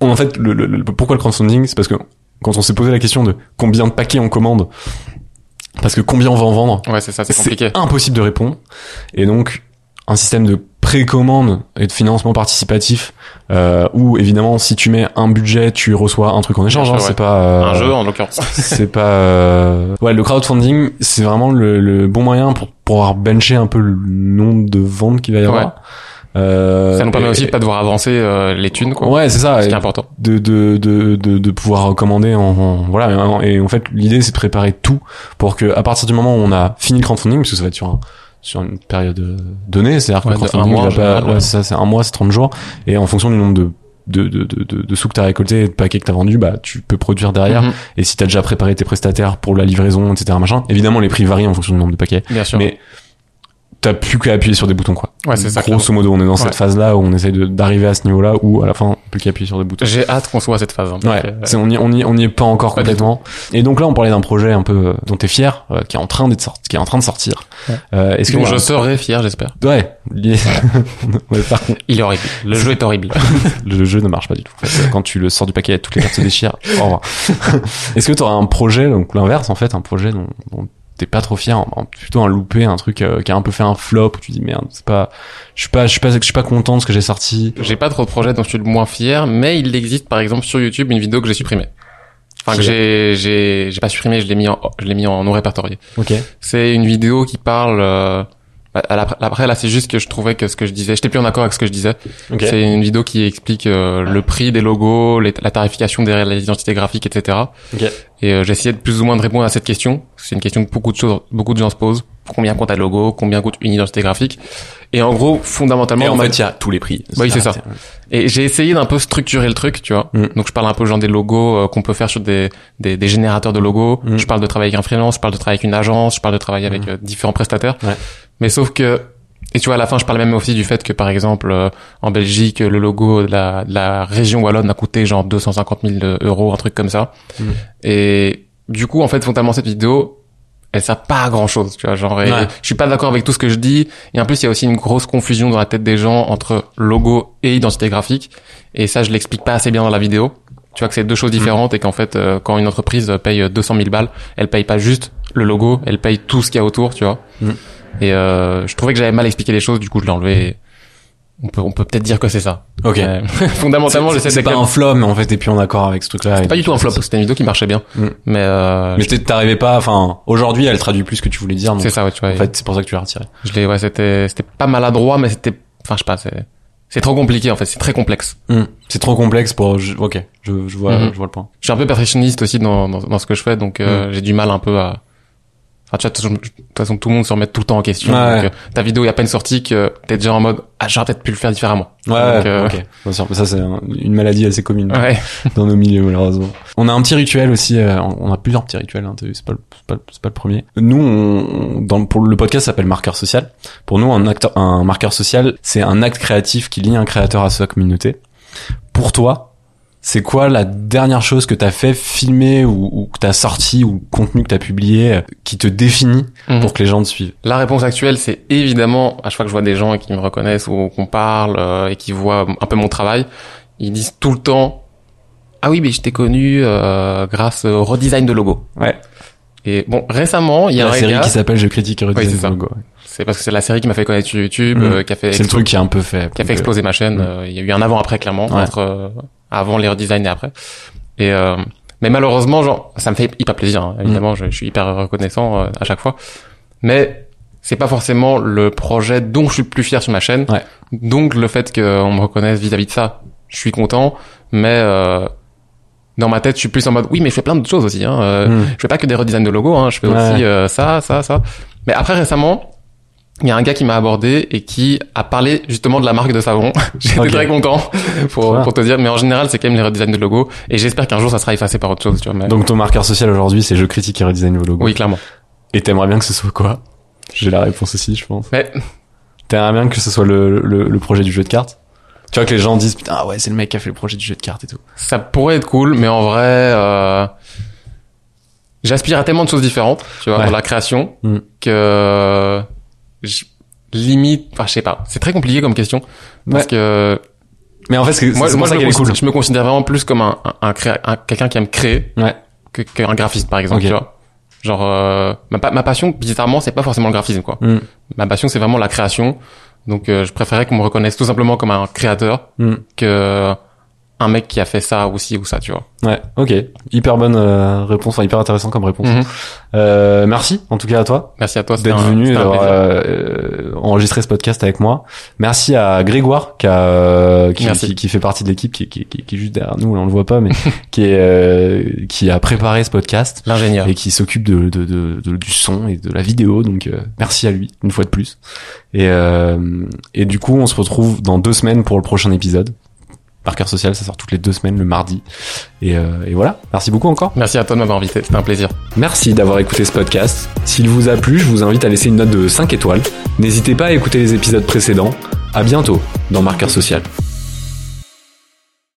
En fait, le, le- le- pourquoi le crowdfunding, c'est parce que quand on s'est posé la question de combien de paquets on commande, parce que combien on va en vendre, Ouais, c'est ça, c'est compliqué. c'est impossible de répondre. Et donc, un système de précommande et de financement participatif, euh, où évidemment, si tu mets un budget, tu reçois un truc en échange. Hein, c'est pas euh, Un jeu en l'occurrence. c'est pas euh, ouais le crowdfunding c'est vraiment le, le bon moyen pour pouvoir bencher un peu le nombre de ventes qu'il va y avoir Ouais. Euh, ça nous permet et- aussi de pas devoir avancer euh, les thunes, quoi. ouais c'est ça Ce qui et est important. de, de, de, de, de pouvoir commander en, en- voilà et en- et en fait l'idée c'est de préparer tout pour que à partir du moment où on a fini le crowdfunding parce que ça va être sur un sur une période euh, donnée, c'est-à-dire Ouais, que quand un mois, pas, ouais. ouais, ça, c'est un mois, c'est 30 jours, et en fonction du nombre de de, de, de, de, sous que t'as récolté et de paquets que t'as vendu, bah tu peux produire derrière. Mhm. Et si t'as déjà préparé tes prestataires pour la livraison, etc. machin, évidemment les prix varient en fonction du nombre de paquets, Bien sûr. mais t'as plus qu'à appuyer sur des boutons quoi. Ouais, c'est ça. Grosso modo, on est dans cette phase là où on essaye d'arriver à ce niveau là où à la fin plus qu'à appuyer sur des boutons. J'ai hâte qu'on soit à cette phase. hein, Ouais, que, on y, on y, on y est pas encore Pas complètement. Et donc là, on parlait d'un projet un peu euh, dont t'es fier, euh, qui est en train d'être sorti, qui est en train de sortir. Ouais. Euh, Est-ce que dont je serai fier, j'espère. ouais, par contre, Il est horrible. Le jeu est horrible. le jeu ne marche pas du tout. En fait, quand tu le sors du paquet, toutes les cartes se déchirent. Au revoir. Est-ce que t'auras un projet, donc l'inverse en fait, un projet dont, dont t'es pas trop fier, en- en- plutôt un loupé, un truc euh, qui a un peu fait un flop où tu dis merde, c'est pas, je suis pas, je suis pas, je suis pas content de ce que j'ai sorti. J'ai pas trop de projets dont je suis le moins fier, mais il existe par exemple sur YouTube une vidéo que j'ai supprimée. Enfin que j'ai j'ai j'ai pas supprimé, je l'ai mis en je l'ai mis en non répertorié. Ok. C'est une vidéo qui parle bah, après là c'est juste que je trouvais que ce que je disais, j'étais plus en accord avec ce que je disais. Ok. C'est une vidéo qui explique euh, le prix des logos, les- la tarification derrière les identités graphiques, etc. Ok. Et euh, essayé de plus ou moins de répondre à cette question. C'est une question que beaucoup de choses, beaucoup de gens se posent. Combien coûte un logo? Combien coûte une identité graphique? Et en gros, fondamentalement, Et en on fait, il y a tous les prix. Oui, c'est ça. et j'ai essayé d'un peu structurer le truc, tu vois. Mm. Donc je parle un peu genre des logos euh, qu'on peut faire sur des, des, des générateurs de logos. Mm. Je parle de travailler avec un freelance, je parle de travailler avec une agence, je parle de travailler avec euh, différents prestataires. Ouais. Mais sauf que et tu vois à la fin je parle même aussi du fait que par exemple euh, en Belgique le logo de la, de la région wallonne a coûté genre 250 000 euros un truc comme ça. Mm. Et du coup en fait fondamentalement cette vidéo elle sert pas à grand chose, tu vois, genre, Ouais. je suis pas d'accord avec tout ce que je dis, et en plus, il y a aussi une grosse confusion dans la tête des gens entre logo et identité graphique, et ça, je l'explique pas assez bien dans la vidéo. Tu vois que c'est deux choses différentes, et qu'en fait, euh, quand une entreprise paye 200 000 balles, elle paye pas juste le logo, elle paye tout ce qu'il y a autour, tu vois. Mm. Et euh, je trouvais que j'avais mal expliqué les choses, du coup, je l'ai enlevé. On peut, on peut peut-être dire que c'est ça. Ok. Mais fondamentalement, C'est- j'essaie c'est de pas un flop, mais en fait, t'es plus en accord avec ce truc-là. C'est pas du tout un flop, c'était une vidéo qui marchait bien. Mm. Mais, euh, Mais t'arrivais pas, enfin, aujourd'hui, elle traduit plus ce que tu voulais dire, c'est ça, ouais, tu vois. en fait, c'est pour ça que tu l'as retiré. Je l'ai, ouais, c'était, c'était pas maladroit, mais c'était, enfin, je sais pas, c'est, c'est trop compliqué, en fait, c'est très complexe. C'est trop complexe pour, je- ok, je, je vois, Mhm. je vois le point. Je suis un peu perfectionniste aussi dans, dans, dans ce que je fais, donc, euh, j'ai du mal un peu à, enfin, tu vois, de toute façon, tout le monde se remet tout le temps en question. Ouais. Donc, euh, ta vidéo est à peine sortie que t'es déjà en mode, ah, j'aurais peut-être pu le faire différemment. Ouais, Donc, euh, ok. Bien sûr, ça, c'est un- une maladie assez commune Ouais. dans nos milieux, malheureusement. On a un petit rituel aussi, euh, on a plusieurs petits rituels, hein, t'as vu, c'est pas, pas, pas le premier. Nous, on- dans, pour le podcast s'appelle marqueur social. Pour nous, un acteur, un marqueur social, c'est un acte créatif qui lie un créateur à sa communauté. Pour toi, c'est quoi la dernière chose que t'as fait filmer ou, ou que t'as sorti ou contenu que t'as publié euh, qui te définit Mhm. pour que les gens te suivent? La réponse actuelle, c'est évidemment, à chaque fois que je vois des gens qui me reconnaissent ou qu'on parle euh, et qui voient un peu mon travail, ils disent tout le temps, ah oui, mais je t'ai connu euh, grâce au redesign de logo. Ouais. Et bon, récemment, il y a la un série gars- qui s'appelle Je critique et Oui, redis c'est logo. parce que c'est la série qui m'a fait connaître sur YouTube, Mhm. euh, qui a fait C'est le truc qui a un peu fait. qui a fait exploser ma chaîne. Mhm. Euh, Il y a eu un avant-après clairement Ouais. entre euh, avant les redesigns et après. Et euh, mais malheureusement, genre, ça me fait hyper plaisir. hein. Évidemment, je, je suis hyper reconnaissant euh, à chaque fois. Mais c'est pas forcément le projet dont je suis le plus fier sur ma chaîne. Ouais. Donc le fait qu'on me reconnaisse vis-à-vis de ça, je suis content. Mais euh, dans ma tête, je suis plus en mode oui, mais je fais plein d'autres choses aussi. Hein. Euh, Mhm. Je fais pas que des redesigns de logos. Hein. Je fais Ouais. aussi euh, ça, ça, ça. Mais après récemment, il y a un gars qui m'a abordé et qui a parlé justement de la marque de savon. J'étais très content pour, pour te dire. Mais en général, c'est quand même les redesigns de logos. Et j'espère qu'un jour, ça sera effacé par autre chose. Tu vois, mais... Donc ton marqueur social aujourd'hui, c'est je critique et redesign vos logos. oui, clairement. Et t'aimerais bien que ce soit quoi? J'ai la réponse aussi, je pense. Mais T'aimerais bien que ce soit le, le, le projet du jeu de cartes? Tu vois que les gens disent putain ah ouais c'est le mec qui a fait le projet du jeu de cartes et tout. ça pourrait être cool. Mais en vrai, euh... j'aspire à tellement de choses différentes, tu vois, Ouais. dans la création, Mm. que je- limite, enfin, je sais pas. C'est très compliqué comme question parce Ouais. que Mais en fait c'est moi, c'est moi ça je, me cool. je me considère vraiment plus comme un, un, un créa- un- quelqu'un qui aime créer Ouais. que qu'un graphiste par exemple Ok. tu vois genre euh, ma, ma passion bizarrement c'est pas forcément le graphisme quoi Mm. ma passion c'est vraiment la création donc euh, je préférais qu'on me reconnaisse tout simplement comme un créateur Mm. que un mec qui a fait ça aussi ou ça, tu vois. Ouais, ok. Hyper bonne euh, réponse, enfin hyper intéressant comme réponse. Mhm. Euh, merci en tout cas à toi Merci à toi, d'être venu d'avoir euh, enregistré ce podcast avec moi. Merci à Grégoire qui, a, euh, qui, qui, qui fait partie de l'équipe, qui, qui, qui, qui est juste derrière nous, là, on le voit pas, mais qui est euh, qui a préparé ce podcast L'ingénieur. et qui s'occupe de, de, de, de- du son et de la vidéo. Donc euh, merci à lui une fois de plus. Et euh, et du coup, on se retrouve dans deux semaines pour le prochain épisode. Marqueur social, ça sort toutes les deux semaines le mardi. Et, euh, et voilà. Merci beaucoup encore. Merci à toi de m'avoir invité, c'était un plaisir. Merci d'avoir écouté ce podcast. S'il vous a plu, je vous invite à laisser une note de 5 étoiles. N'hésitez pas à écouter les épisodes précédents. À bientôt dans Marqueur Social.